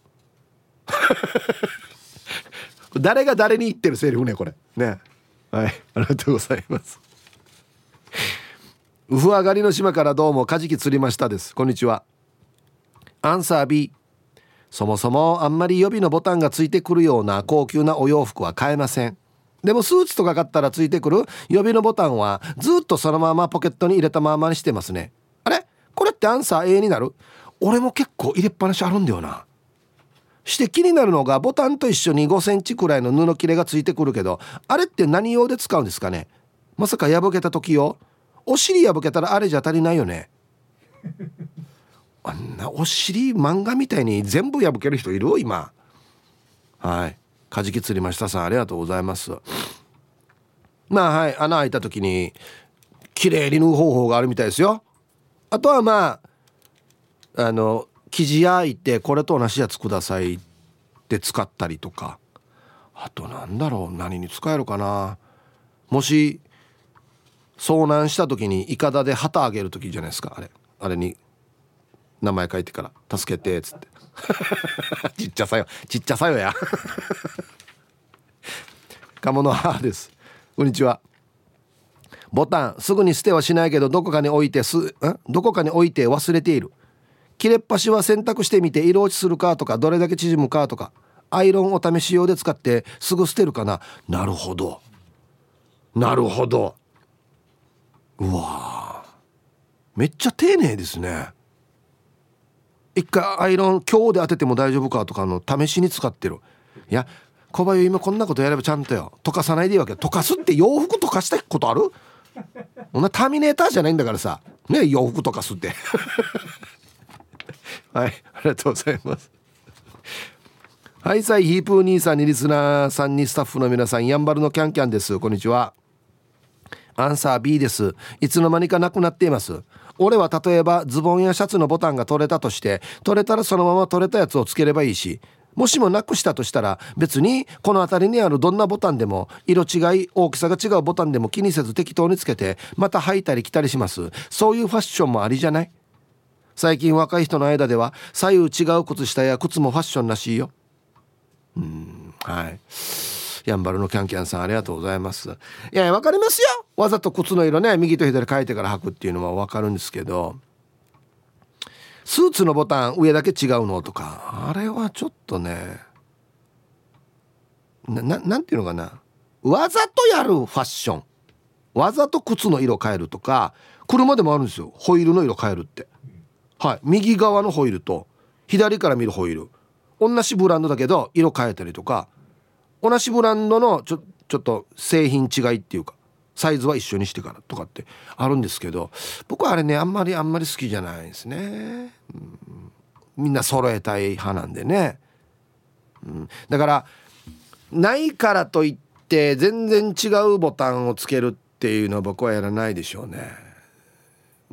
誰が誰に言ってるセリフねこれ。ね。はいありがとうございます。ウフ上がりの島からどうもカジキ釣りましたです。こんにちは。アンサー B そもそもあんまり予備のボタンがついてくるような高級なお洋服は買えません。でもスーツとか買ったらついてくる予備のボタンはずっとそのままポケットに入れたままにしてますね。あれ？これってアンサー A になる？俺も結構入れっぱなしあるんだよな。して気になるのがボタンと一緒に5センチくらいの布切れがついてくるけどあれって何用で使うんですかね？まさか破けた時よお尻破けたらあれじゃ足りないよね？あんなお尻漫画みたいに全部破ける人いる？今？はい。カジキ釣りましたさんありがとうございます。まあはい。穴開いた時に綺麗に縫う方法があるみたいですよ。あとはまああの生地焼いてこれと同じやつくださいって使ったりとか。あとなんだろう何に使えるかな。もし遭難した時にいかだで旗あげる時じゃないですか。あれあれに名前書いてから「助けて」っつって。ちっちゃさよちっちゃさよや。鴨の母です。こんにちは。ボタンすぐに捨てはしないけどどこかに置いてすん？どこかに置いて忘れている。切れっ端は洗濯してみて色落ちするかとかどれだけ縮むかとかアイロンお試し用で使ってすぐ捨てるかな。なるほど。なるほど。うわめっちゃ丁寧ですね。一回アイロン今日で当てても大丈夫かとかの試しに使ってる。いや小林今こんなことやればちゃんとよ。溶かさないでいいわけ。溶かすって洋服溶かしたことある？お前ターミネーターじゃないんだからさ。ね洋服溶かすって。はいありがとうございます。はいさいヒープー兄さんにリスナーさんにスタッフの皆さんやんばるのキャンキャンです。こんにちは。アンサー B です。いつの間にかなくなっています。俺は例えばズボンやシャツのボタンが取れたとして取れたらそのまま取れたやつをつければいいしもしもなくしたとしたら別にこの辺りにあるどんなボタンでも色違い大きさが違うボタンでも気にせず適当につけてまた履いたり着たりします。そういうファッションもありじゃない？最近若い人の間では左右違う靴下や靴もファッションらしいよ。うんはい。やんばるのキャンキャンさんありがとうございます。いやわかりますよ。わざと靴の色ね右と左変えてから履くっていうのはわかるんですけど。スーツのボタン上だけ違うのとかあれはちょっとねななんていうのかな。わざとやるファッション。わざと靴の色変えるとか車でもあるんですよ。ホイールの色変えるって。はい。右側のホイールと左から見るホイール。同じブランドだけど色変えたりとか。同じブランドのちょちょっと製品違いっていうかサイズは一緒にしてからとかってあるんですけど僕はあれねあんまりあんまり好きじゃないですね、うん、みんな揃えたい派なんでね、うん、だからないからといって全然違うボタンをつけるっていうのは僕はやらないでしょうね。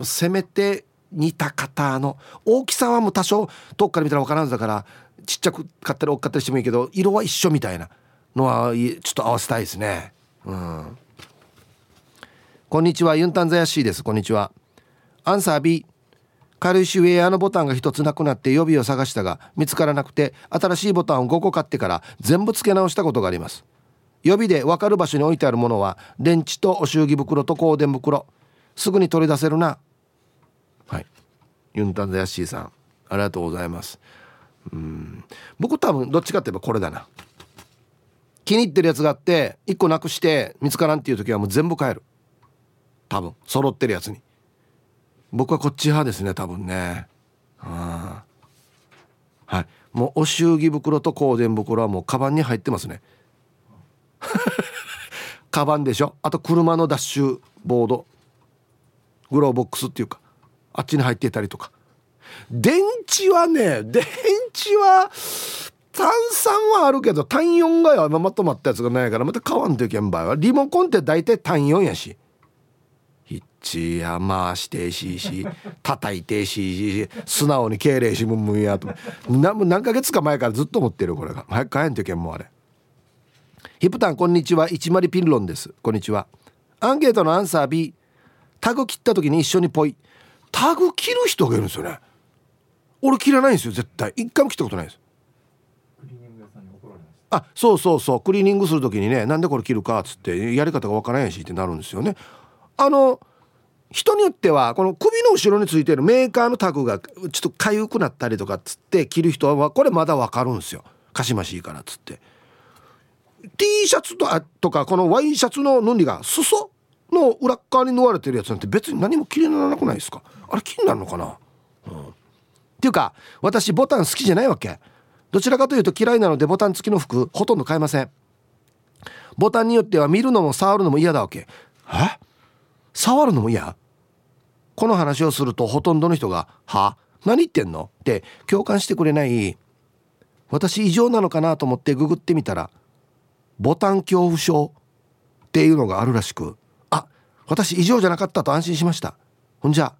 せめて似た方の大きさはもう多少遠くから見たら分からんだからちっちゃく買ったり大きかったりしてもいいけど色は一緒みたいなのはちょっと合わせたいですね。うん。こんにちは。ユンタンザヤシーです。こんにちは。アンサー B 軽石ウェアのボタンが1つなくなって予備を探したが見つからなくて新しいボタンを5個買ってから全部付け直したことがあります。予備で分かる場所に置いてあるものは電池とお祝儀袋と香典袋。すぐに取り出せるな。はい。ユンタンザヤシーさんありがとうございます。うん。僕多分どっちかって言えばこれだな。気に入ってるやつがあって1個なくして見つからんっていう時はもう全部買える。多分。揃ってるやつに。僕はこっち派ですね多分ね。はい。もうお祝儀袋と香典袋はもうカバンに入ってますね。カバンでしょ。あと車のダッシュボード。グローボックスっていうか。あっちに入っていたりとか。電池はね電池は炭酸はあるけど単4がよまとまったやつがないからまた買わんといけん場合はリモコンって大体単4やし。ちや回してしいし 叩いてしいし素直に敬礼しむんむんやと。何何ヶ月か前からずっと思ってるこれが。早く帰んといけんもうあれ。ヒプタンこんにちは。一丸ピンロンです。こんにちは。アンケートのアンサー B タグ切った時に一緒にポイ。タグ切る人がいるんですよね。俺切らないんですよ絶対。一回も切ったことないです。あそうそうそう。クリーニングする時にねなんでこれ切るかっつってやり方がわからんやしってなるんですよね。あの人によってはこの首の後ろについてるメーカーのタグがちょっと痒くなったりとかっつって着る人はこれまだわかるんですよ。かしましいからっつって。T シャツととかこのワイシャツの布が裾の裏側に縫われてるやつなんて別に何も気にならなくないですかあれ気になるのかな、うん、っていうか私ボタン好きじゃないわけどちらかというと嫌いなのでボタン付きの服ほとんど買えませんボタンによっては見るのも触るのも嫌だわけえ触るのも嫌この話をするとほとんどの人が「は何言ってんの?」って共感してくれない私異常なのかなと思ってググってみたらボタン恐怖症っていうのがあるらしく私異常じゃなかったと安心しました。ほんじゃ。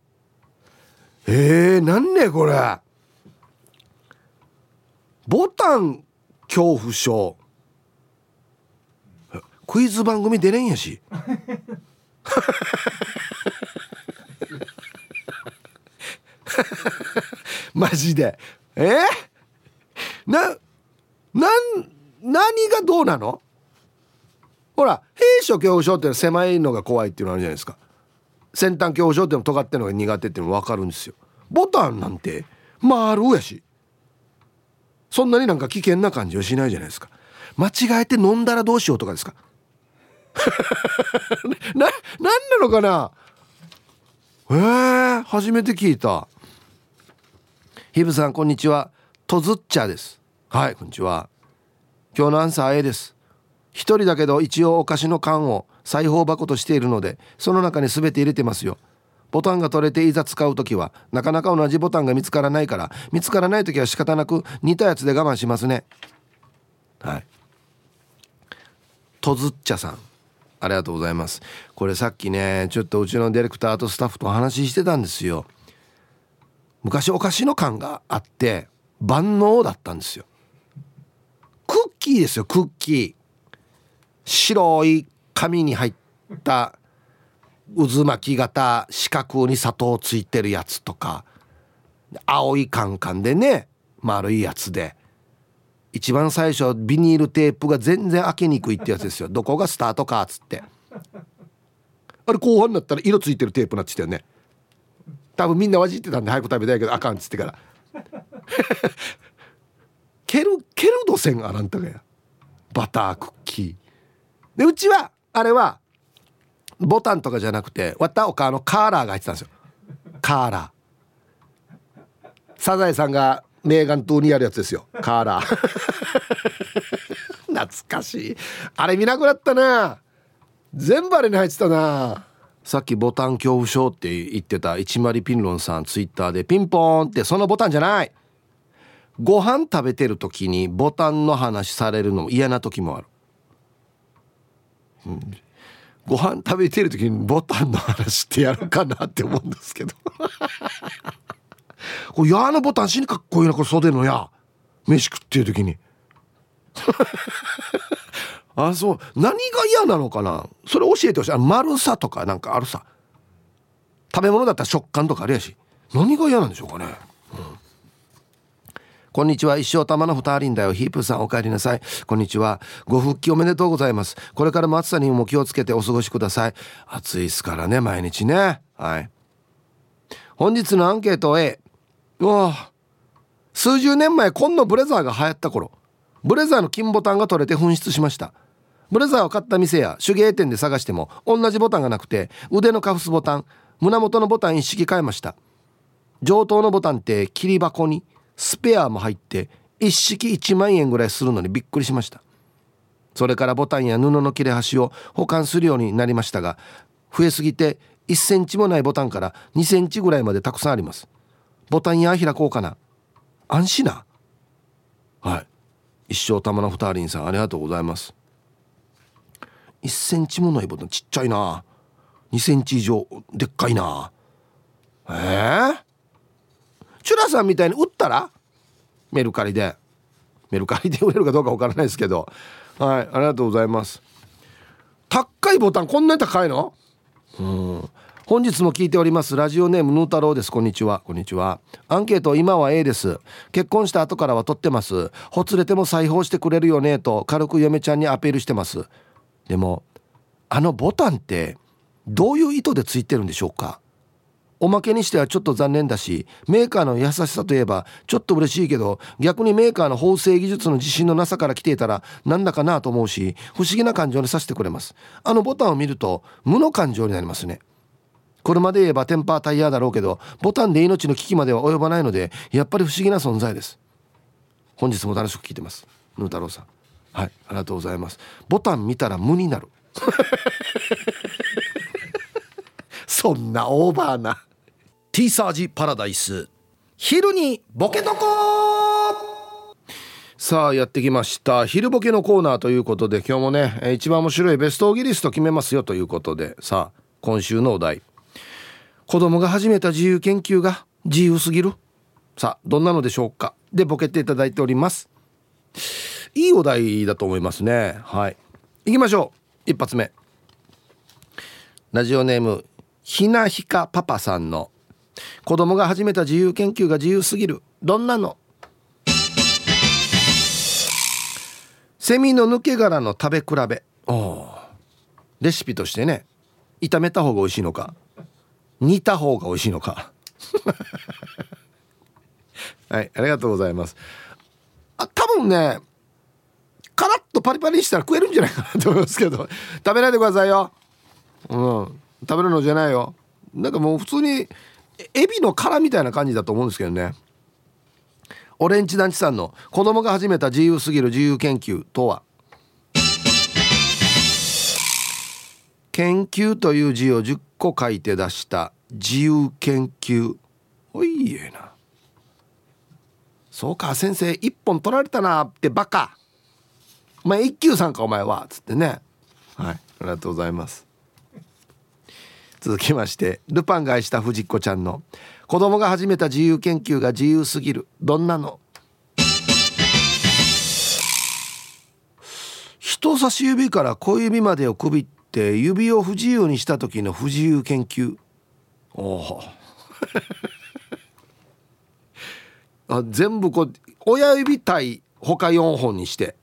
えー、なんねこれ。ボタン恐怖症。クイズ番組出れんやし。マジで。えななん何がどうなの？ほら兵所恐怖症って狭いのが怖いっていうのあるじゃないですか先端恐怖症っての尖ってるのが苦手っていうの分かるんですよボタンなんて丸やしそんなになんか危険な感じはしないじゃないですか間違えて飲んだらどうしようとかですか な、なんなのかなえー、初めて聞いた。ヒブさん、こんにちは。とずっちゃです。はい、こんにちは。今日のアンサー A です。一人だけど一応お菓子の缶を裁縫箱としているので、その中に全て入れてますよ。ボタンが取れていざ使う時はなかなか同じボタンが見つからないから見つからない時は仕方なく似たやつで我慢しますね。はい。とずっちゃさんありがとうございます。これさっきねちょっとうちのディレクターとスタッフとお話ししてたんですよ。昔お菓子の缶があって万能だったんですよ。クッキーですよクッキー。白い紙に入った渦巻き型四角に砂糖ついてるやつとか青いカンカンでね丸いやつで。一番最初ビニールテープが全然開けにくいってやつですよ。どこがスタートかっつって。あれ後半になったら色ついてるテープなってたよね。多分みんなわじってたんで早く食べたいけどあかんっつってから。ケルケルドセンあらんたがや。バタークッキー。でうちはあれはボタンとかじゃなくてわったおかのカーラーが入ってたんですよ。カーラー。サザエさんがメーガン島にやるやつですよ。カーラー。懐かしい。あれ見なくなったな。全部あれに入ってたな。さっきボタン恐怖症って言ってた一丸ピンロンさんツイッターでピンポーンってそのボタンじゃない。ご飯食べてる時にボタンの話されるのも嫌な時もある、うん、ご飯食べてる時にボタンの話ってやるかなって思うんですけど。これ矢のボタン死にかっこいいなこれ袖の矢。飯食っていう時に。あそう。何が嫌なのかな。それ教えてほしい。あ丸さとかなんかあるさ。食べ物だったら食感とかあるやし。何が嫌なんでしょうかね、こんにちは。一生玉の二人だよ。ヒープさんお帰りなさい。こんにちは。ご復帰おめでとうございます。これからも暑さにも気をつけてお過ごしください。暑いっすからね毎日ね。はい。本日のアンケート A うわ。数十年前紺のブレザーが流行った頃。ブレザーの金ボタンが取れて紛失しました。ブレザーを買った店や手芸店で探しても同じボタンがなくて腕のカフスボタン胸元のボタン一式変えました。上等のボタンって切り箱にスペアも入って一式1万円ぐらいするのにびっくりしました。それからボタンや布の切れ端を保管するようになりましたが増えすぎて1センチもないボタンから2センチぐらいまでたくさんあります。ボタンや開こうかな。安心な。はい。一生玉の二人さんありがとうございます。1センチもないボタンちっちゃいな。2センチ以上でっかいな。ええー、チュラさんみたいに売ったら？メルカリで。メルカリで売れるかどうかわからないですけど。はいありがとうございます。高いボタンこんなに高いの？うん。本日も聞いております。ラジオネームヌー太郎です。こんにちは。こんにちは。アンケート今は A です。結婚した後からは取ってます。ほつれても裁縫してくれるよねと軽く嫁ちゃんにアピールしてます。でもあのボタンってどういう意図でついてるんでしょうか？おまけにしてはちょっと残念だしメーカーの優しさといえばちょっと嬉しいけど逆にメーカーの縫製技術の自信のなさから来ていたらなんだかなと思うし不思議な感情にさせてくれます。あのボタンを見ると無の感情になりますね。車で言えばテンパータイヤだろうけどボタンで命の危機までは及ばないのでやっぱり不思議な存在です。本日も楽しく聞いてます。ヌー太郎さん。はいありがとうございます。ボタン見たら無になる。そんなオーバーな。ティーサージパラダイス。昼にボケとこさあやってきました。昼ボケのコーナーということで今日もね一番面白いベストオギリスト決めますよということで。さあ今週のお題。子供が始めた自由研究が自由すぎる？さあどんなのでしょうか？でボケていただいております。いいお題だと思いますね。はい。行きましょう。一発目。ラジオネームひなひかパパさんの子供が始めた自由研究が自由すぎる。どんなの？セミの抜け殻の食べ比べ。おレシピとしてね炒めた方が美味しいのか煮た方が美味しいのか。はいありがとうございます。あ多分ねカラッとパリパリにしたら食えるんじゃないかなと思いますけど食べないでくださいよ。うん食べるのじゃないよ。なんかもう普通にエビの殻みたいな感じだと思うんですけどね。オレンジ団地さんの子供が始めた自由すぎる自由研究とは。研究という字を10個書いて出した自由研究。おいえな。そうか先生一本取られたなってバカ。お前一休さんかお前は。つってね。はいありがとうございます。続きましてルパンが愛した藤子ちゃんの子供が始めた自由研究が自由すぎるどんなの？人差し指から小指までをくびって指を不自由にした時の不自由研究。おお あ全部こう親指対他4本にして。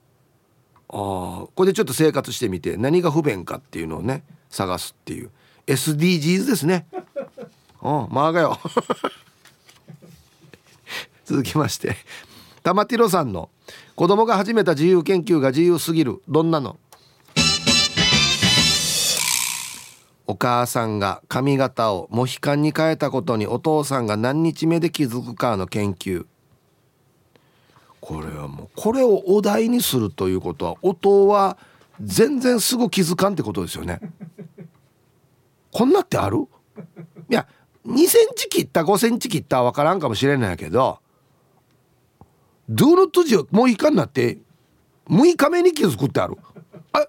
あこれでちょっと生活してみて何が不便かっていうのをね探すっていう SDGs ですね。うんまあがよ。続きまして玉ティロさんの子供が始めた自由研究が自由すぎるどんなの？お母さんが髪型をモヒカンに変えたことにお父さんが何日目で気づくかの研究。これはもうこれをお題にするということは音は全然すぐ気づかんってことですよね。こんなってある？いや2センチ切った5センチ切ったは分からんかもしれないけどドゥールトジモヒカンになって6日目に気づくってある。ああ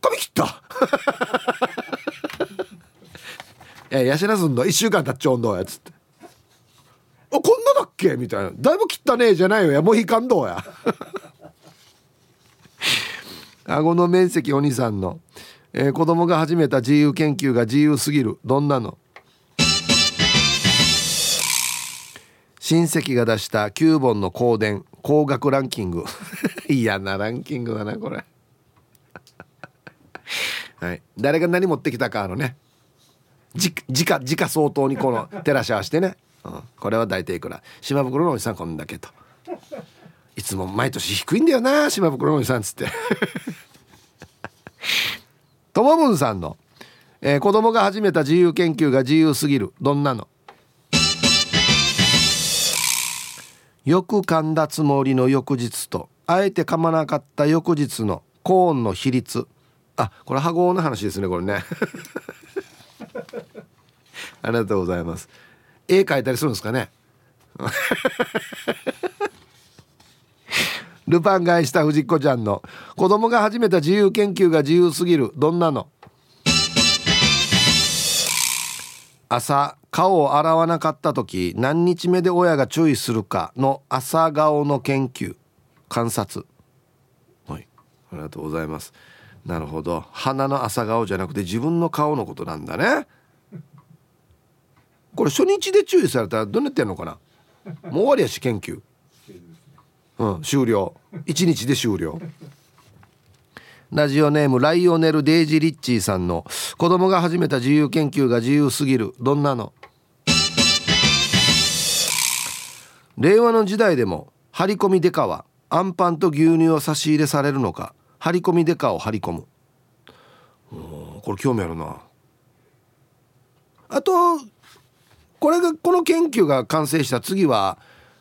髪切った。いややしらすんの1週間経っちゃうんだやつって。あこんなだっけ？みたいな。だいぶ切ったねえじゃないよ。やもういかんどうや。顎の面積お兄さんの、えー、子供が始めた自由研究が自由すぎる。どんなの？親戚が出した9本の香典。高額ランキング。嫌なランキングだなこれ。はい。誰が何持ってきたかあのね。時価時価相当にこの照らし合わせてね、うん、これは大体いくら。島袋のおじさんこんだけと。いつも毎年低いんだよな島袋のおじさんっつって。ともぶんさんの、えー、子供が始めた自由研究が自由すぎる。どんなの？よく噛んだつもりの翌日とあえて噛まなかった翌日のコーンの比率。あこれ羽合の話ですねこれね。ありがとうございます。絵描いたりするんですかね？ルパン買いした藤子ちゃんの。子供が始めた自由研究が自由すぎる。どんなの？朝顔を洗わなかった時何日目で親が注意するか？の朝顔の研究。観察。はい。ありがとうございます。なるほど。鼻の朝顔じゃなくて自分の顔のことなんだね。これ初日で注意されたらどうなってんのかな？もう終わりやし研究。うん終了。1日で終了。ラジオネームライオネル・デイジ・リッチーさんの子供が始めた自由研究が自由すぎる。どんなの？令和の時代でも張り込みデカはアンパンと牛乳を差し入れされるのか張り込みデカを張り込む。これ興味あるな。あとこれがこの研究が完成した次は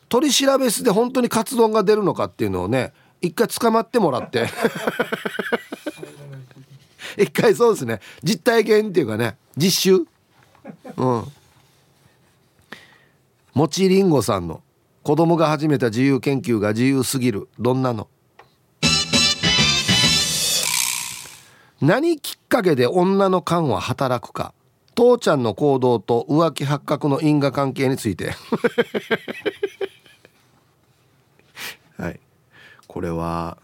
取り調べ室で本当にカツ丼が出るのかっていうのをね一回捕まってもらって。一回そうですね。実体験っていうかね実習。うん。もちりんごさんの子供が始めた自由研究が自由すぎる。どんなの？何きっかけで女の勘は働くか？父ちゃんの行動と浮気発覚の因果関係についてはいこれは。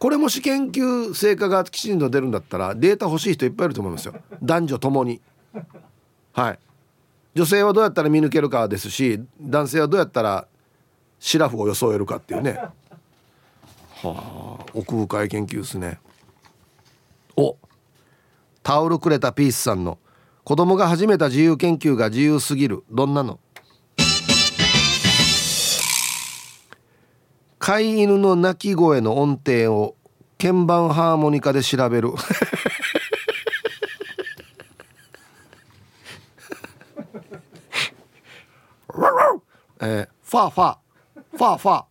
これもし研究成果がきちんと出るんだったらデータ欲しい人いっぱいいると思いますよ。男女ともに。はい。女性はどうやったら見抜けるかですし男性はどうやったらシラフを装えるかっていうね。はあ奥深い研究ですね。おタオルくれたピースさんの子供が始めた自由研究が自由すぎる。どんなの？飼い犬の鳴き声の音程を鍵盤ハーモニカで調べる。えー、ファーファー。ファーファ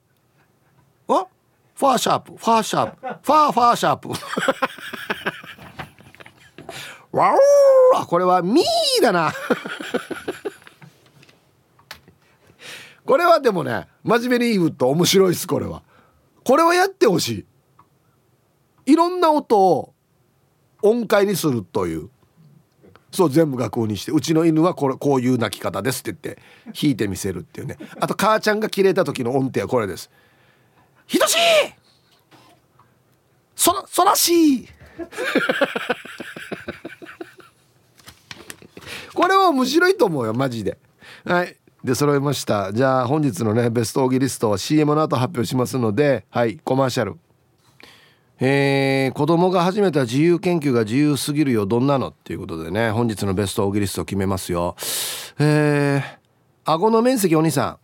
ー。ファーシャープ。ファーシャープ。ファーファーシャープ。わおこれはミーだな。これはでもね真面目に言うと面白いですこれは。これはやってほしい。いろんな音を音階にするという。そう全部楽譜にして。うちの犬はこれこういう鳴き方ですって言って弾いてみせるっていうね。あと母ちゃんが切れた時の音程はこれです「ひとしいそそらしい これは面白いと思うよマジで。はい。で揃いました。じゃあ本日のねベストオーギリストは CM の後発表しますのではいコマーシャル。えー、子供が始めた自由研究が自由すぎるよ。どんなの？っていうことでね本日のベストオーギリストを決めますよ。えー、顎の面積お兄さん。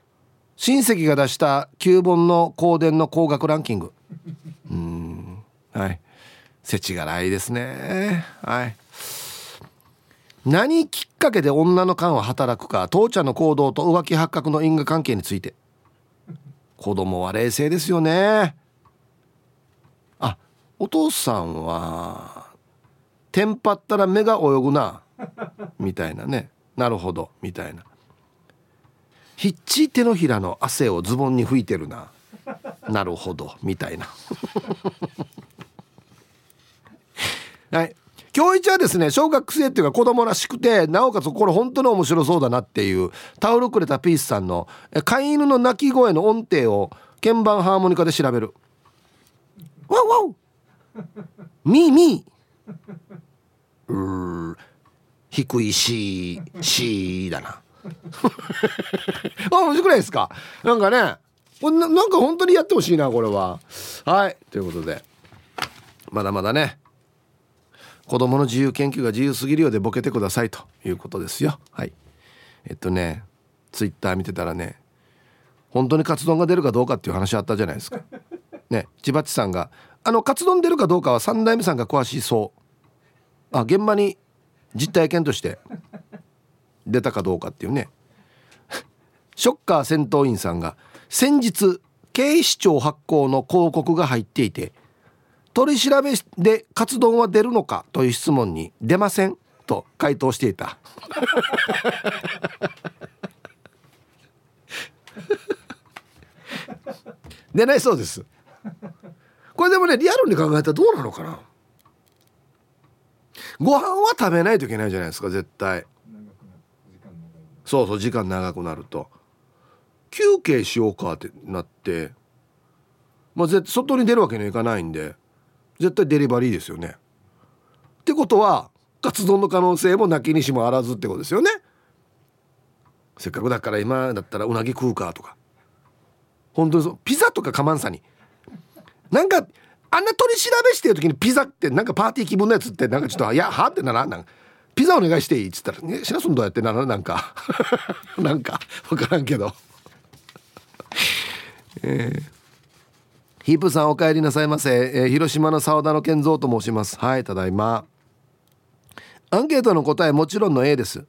親戚が出した9本の香典の高額ランキング。うん。はい。世知辛いですね。はい。何きっかけで女の勘は働くか父ちゃんの行動と浮気発覚の因果関係について。子供は冷静ですよね。あお父さんはテンパったら目が泳ぐなみたいなね。なるほどみたいな。ひっち手のひらの汗をズボンに拭いてるな。なるほどみたいな。はい。今日一はですね小学生っていうか子供らしくてなおかつこれ本当に面白そうだなっていうタオルくれたピースさんの飼い犬の鳴き声の音程を鍵盤ハーモニカで調べる。ワンワンミーミー!うー低いししだな。あ 面白くないですか?なんかねこれななんか本当にやってほしいなこれは。はいということで。まだまだね子供の自由研究が自由すぎるようでボケてくださいということですよ。はい。えっとねツイッター見てたらね本当にカツ丼が出るかどうかっていう話あったじゃないですか。ね千葉地さんがあのカツ丼出るかどうかは三代目さんが詳しいそう。あ現場に実体験として出たかどうかっていうね。ショッカー戦闘員さんが先日警視庁発行の広告が入っていて取り調べでカツ丼は出るのかという質問に出ませんと回答していた。出ないそうです。これでもねリアルに考えたらどうなのかな。ご飯は食べないといけないじゃないですか絶対。そうそう時間長くなると。休憩しようかってなって。まあ外に出るわけにはいかないんで。絶対デリバリーですよね。ってことはカツ丼の可能性もなきにしもあらずってことですよね。せっかくだから今だったらうなぎ食うかとか。本当にそうピザとかかまんさになんかあんな取り調べしてる時にピザってなんかパーティー気分のやつってなんかちょっと「いやは?」ってなら？なんピザお願いしていい？っつったら「ねしらすんどうやってなら？なんか なんか分からんけど。えー、ヒープさんお帰りなさいませ、えー、広島の沢田の健三と申します。はいただいま。アンケートの答えもちろんの A です。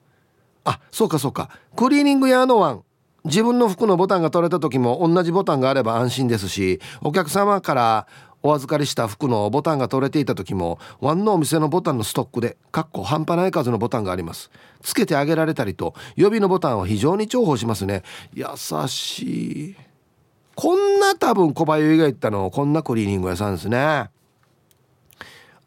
あそうかそうか。クリーニング屋のワン。自分の服のボタンが取れた時も同じボタンがあれば安心ですしお客様からお預かりした服のボタンが取れていた時もワンのお店のボタンのストックでかっこ半端ない数のボタンがあります。つけてあげられたりと予備のボタンは非常に重宝しますね。優しい。こんな多分小林が言ったのこんなクリーニング屋さんですね。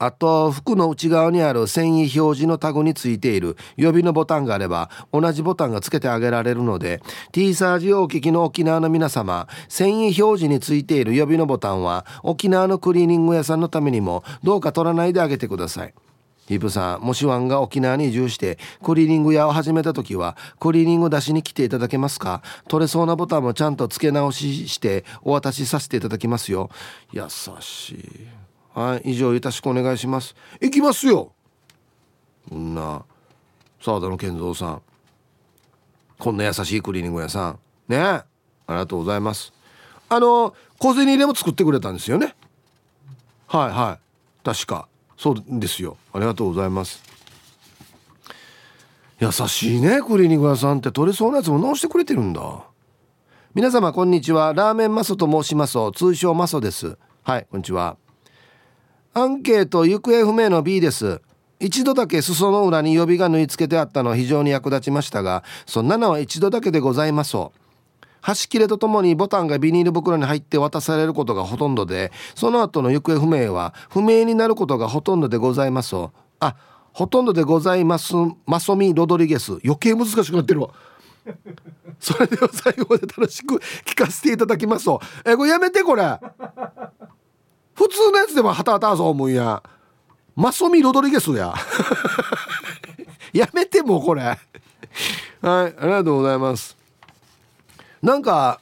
あと服の内側にある繊維表示のタグについている。予備のボタンがあれば同じボタンがつけてあげられるので T サージをお聞きの沖縄の皆様繊維表示についている予備のボタンは沖縄のクリーニング屋さんのためにもどうか取らないであげてください。ヒープさんもしワンが沖縄に移住してクリーニング屋を始めた時はクリーニング出しに来ていただけますか？取れそうなボタンもちゃんと付け直ししてお渡しさせていただきますよ。優しい。はい以上よろしくお願いします。行きますよ。こんな澤田の健三さん。こんな優しいクリーニング屋さん。ね。ありがとうございます。あの小銭入れも作ってくれたんですよね？はいはい。確か。そうですよ。ありがとうございます。優しいねクリーニング屋さんって取れそうなやつも直してくれてるんだ。皆様こんにちは。ラーメンマソと申します。通称マソです。はいこんにちは。アンケート行方不明の B です。一度だけ裾の裏に予備が縫い付けてあったのは非常に役立ちましたがそんなのは一度だけでございます。端切れとともにボタンがビニール袋に入って渡されることがほとんどでその後の行方不明は不明になることがほとんどでございます。あほとんどでございますマソミ・ロドリゲス。余計難しくなってるわ。それでは最後まで楽しく聞かせていただきます。とえこれやめてこれ。普通のやつでもハタハタそう思うんや。マソミ・ロドリゲスや。やめてもこれ。はいありがとうございます。なんか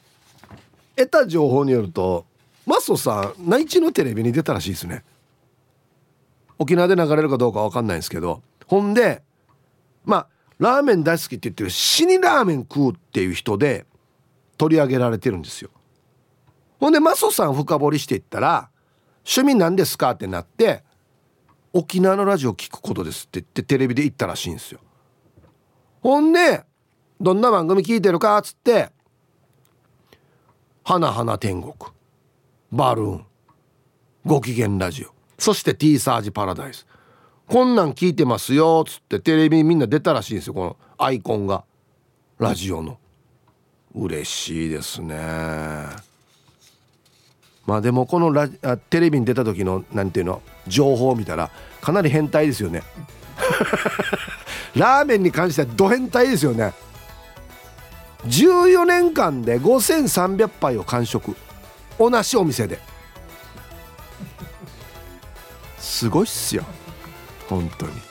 得た情報によるとマソさん内地のテレビに出たらしいですね。沖縄で流れるかどうか分かんないんですけどほんでまあラーメン大好きって言ってる死にラーメン食うっていう人で取り上げられてるんですよ。ほんでマソさん深掘りしていったら趣味何ですかってなって沖縄のラジオ聞くことですって言ってテレビで言ったらしいんですよ。ほんでどんな番組聞いてるかっつって「花花天国」「バルーン」「ご機嫌ラジオ」そして「T サージパラダイス」こんなん聞いてますよっつってテレビみんな出たらしいんですよこのアイコンが。ラジオの。嬉しいですね。まあでもこのラテレビに出た時の何ていうの情報を見たらかなり変態ですよね。ラーメンに関してはド変態ですよね。14年間で5300杯を完食。同じお店で。すごいっすよ。本当に。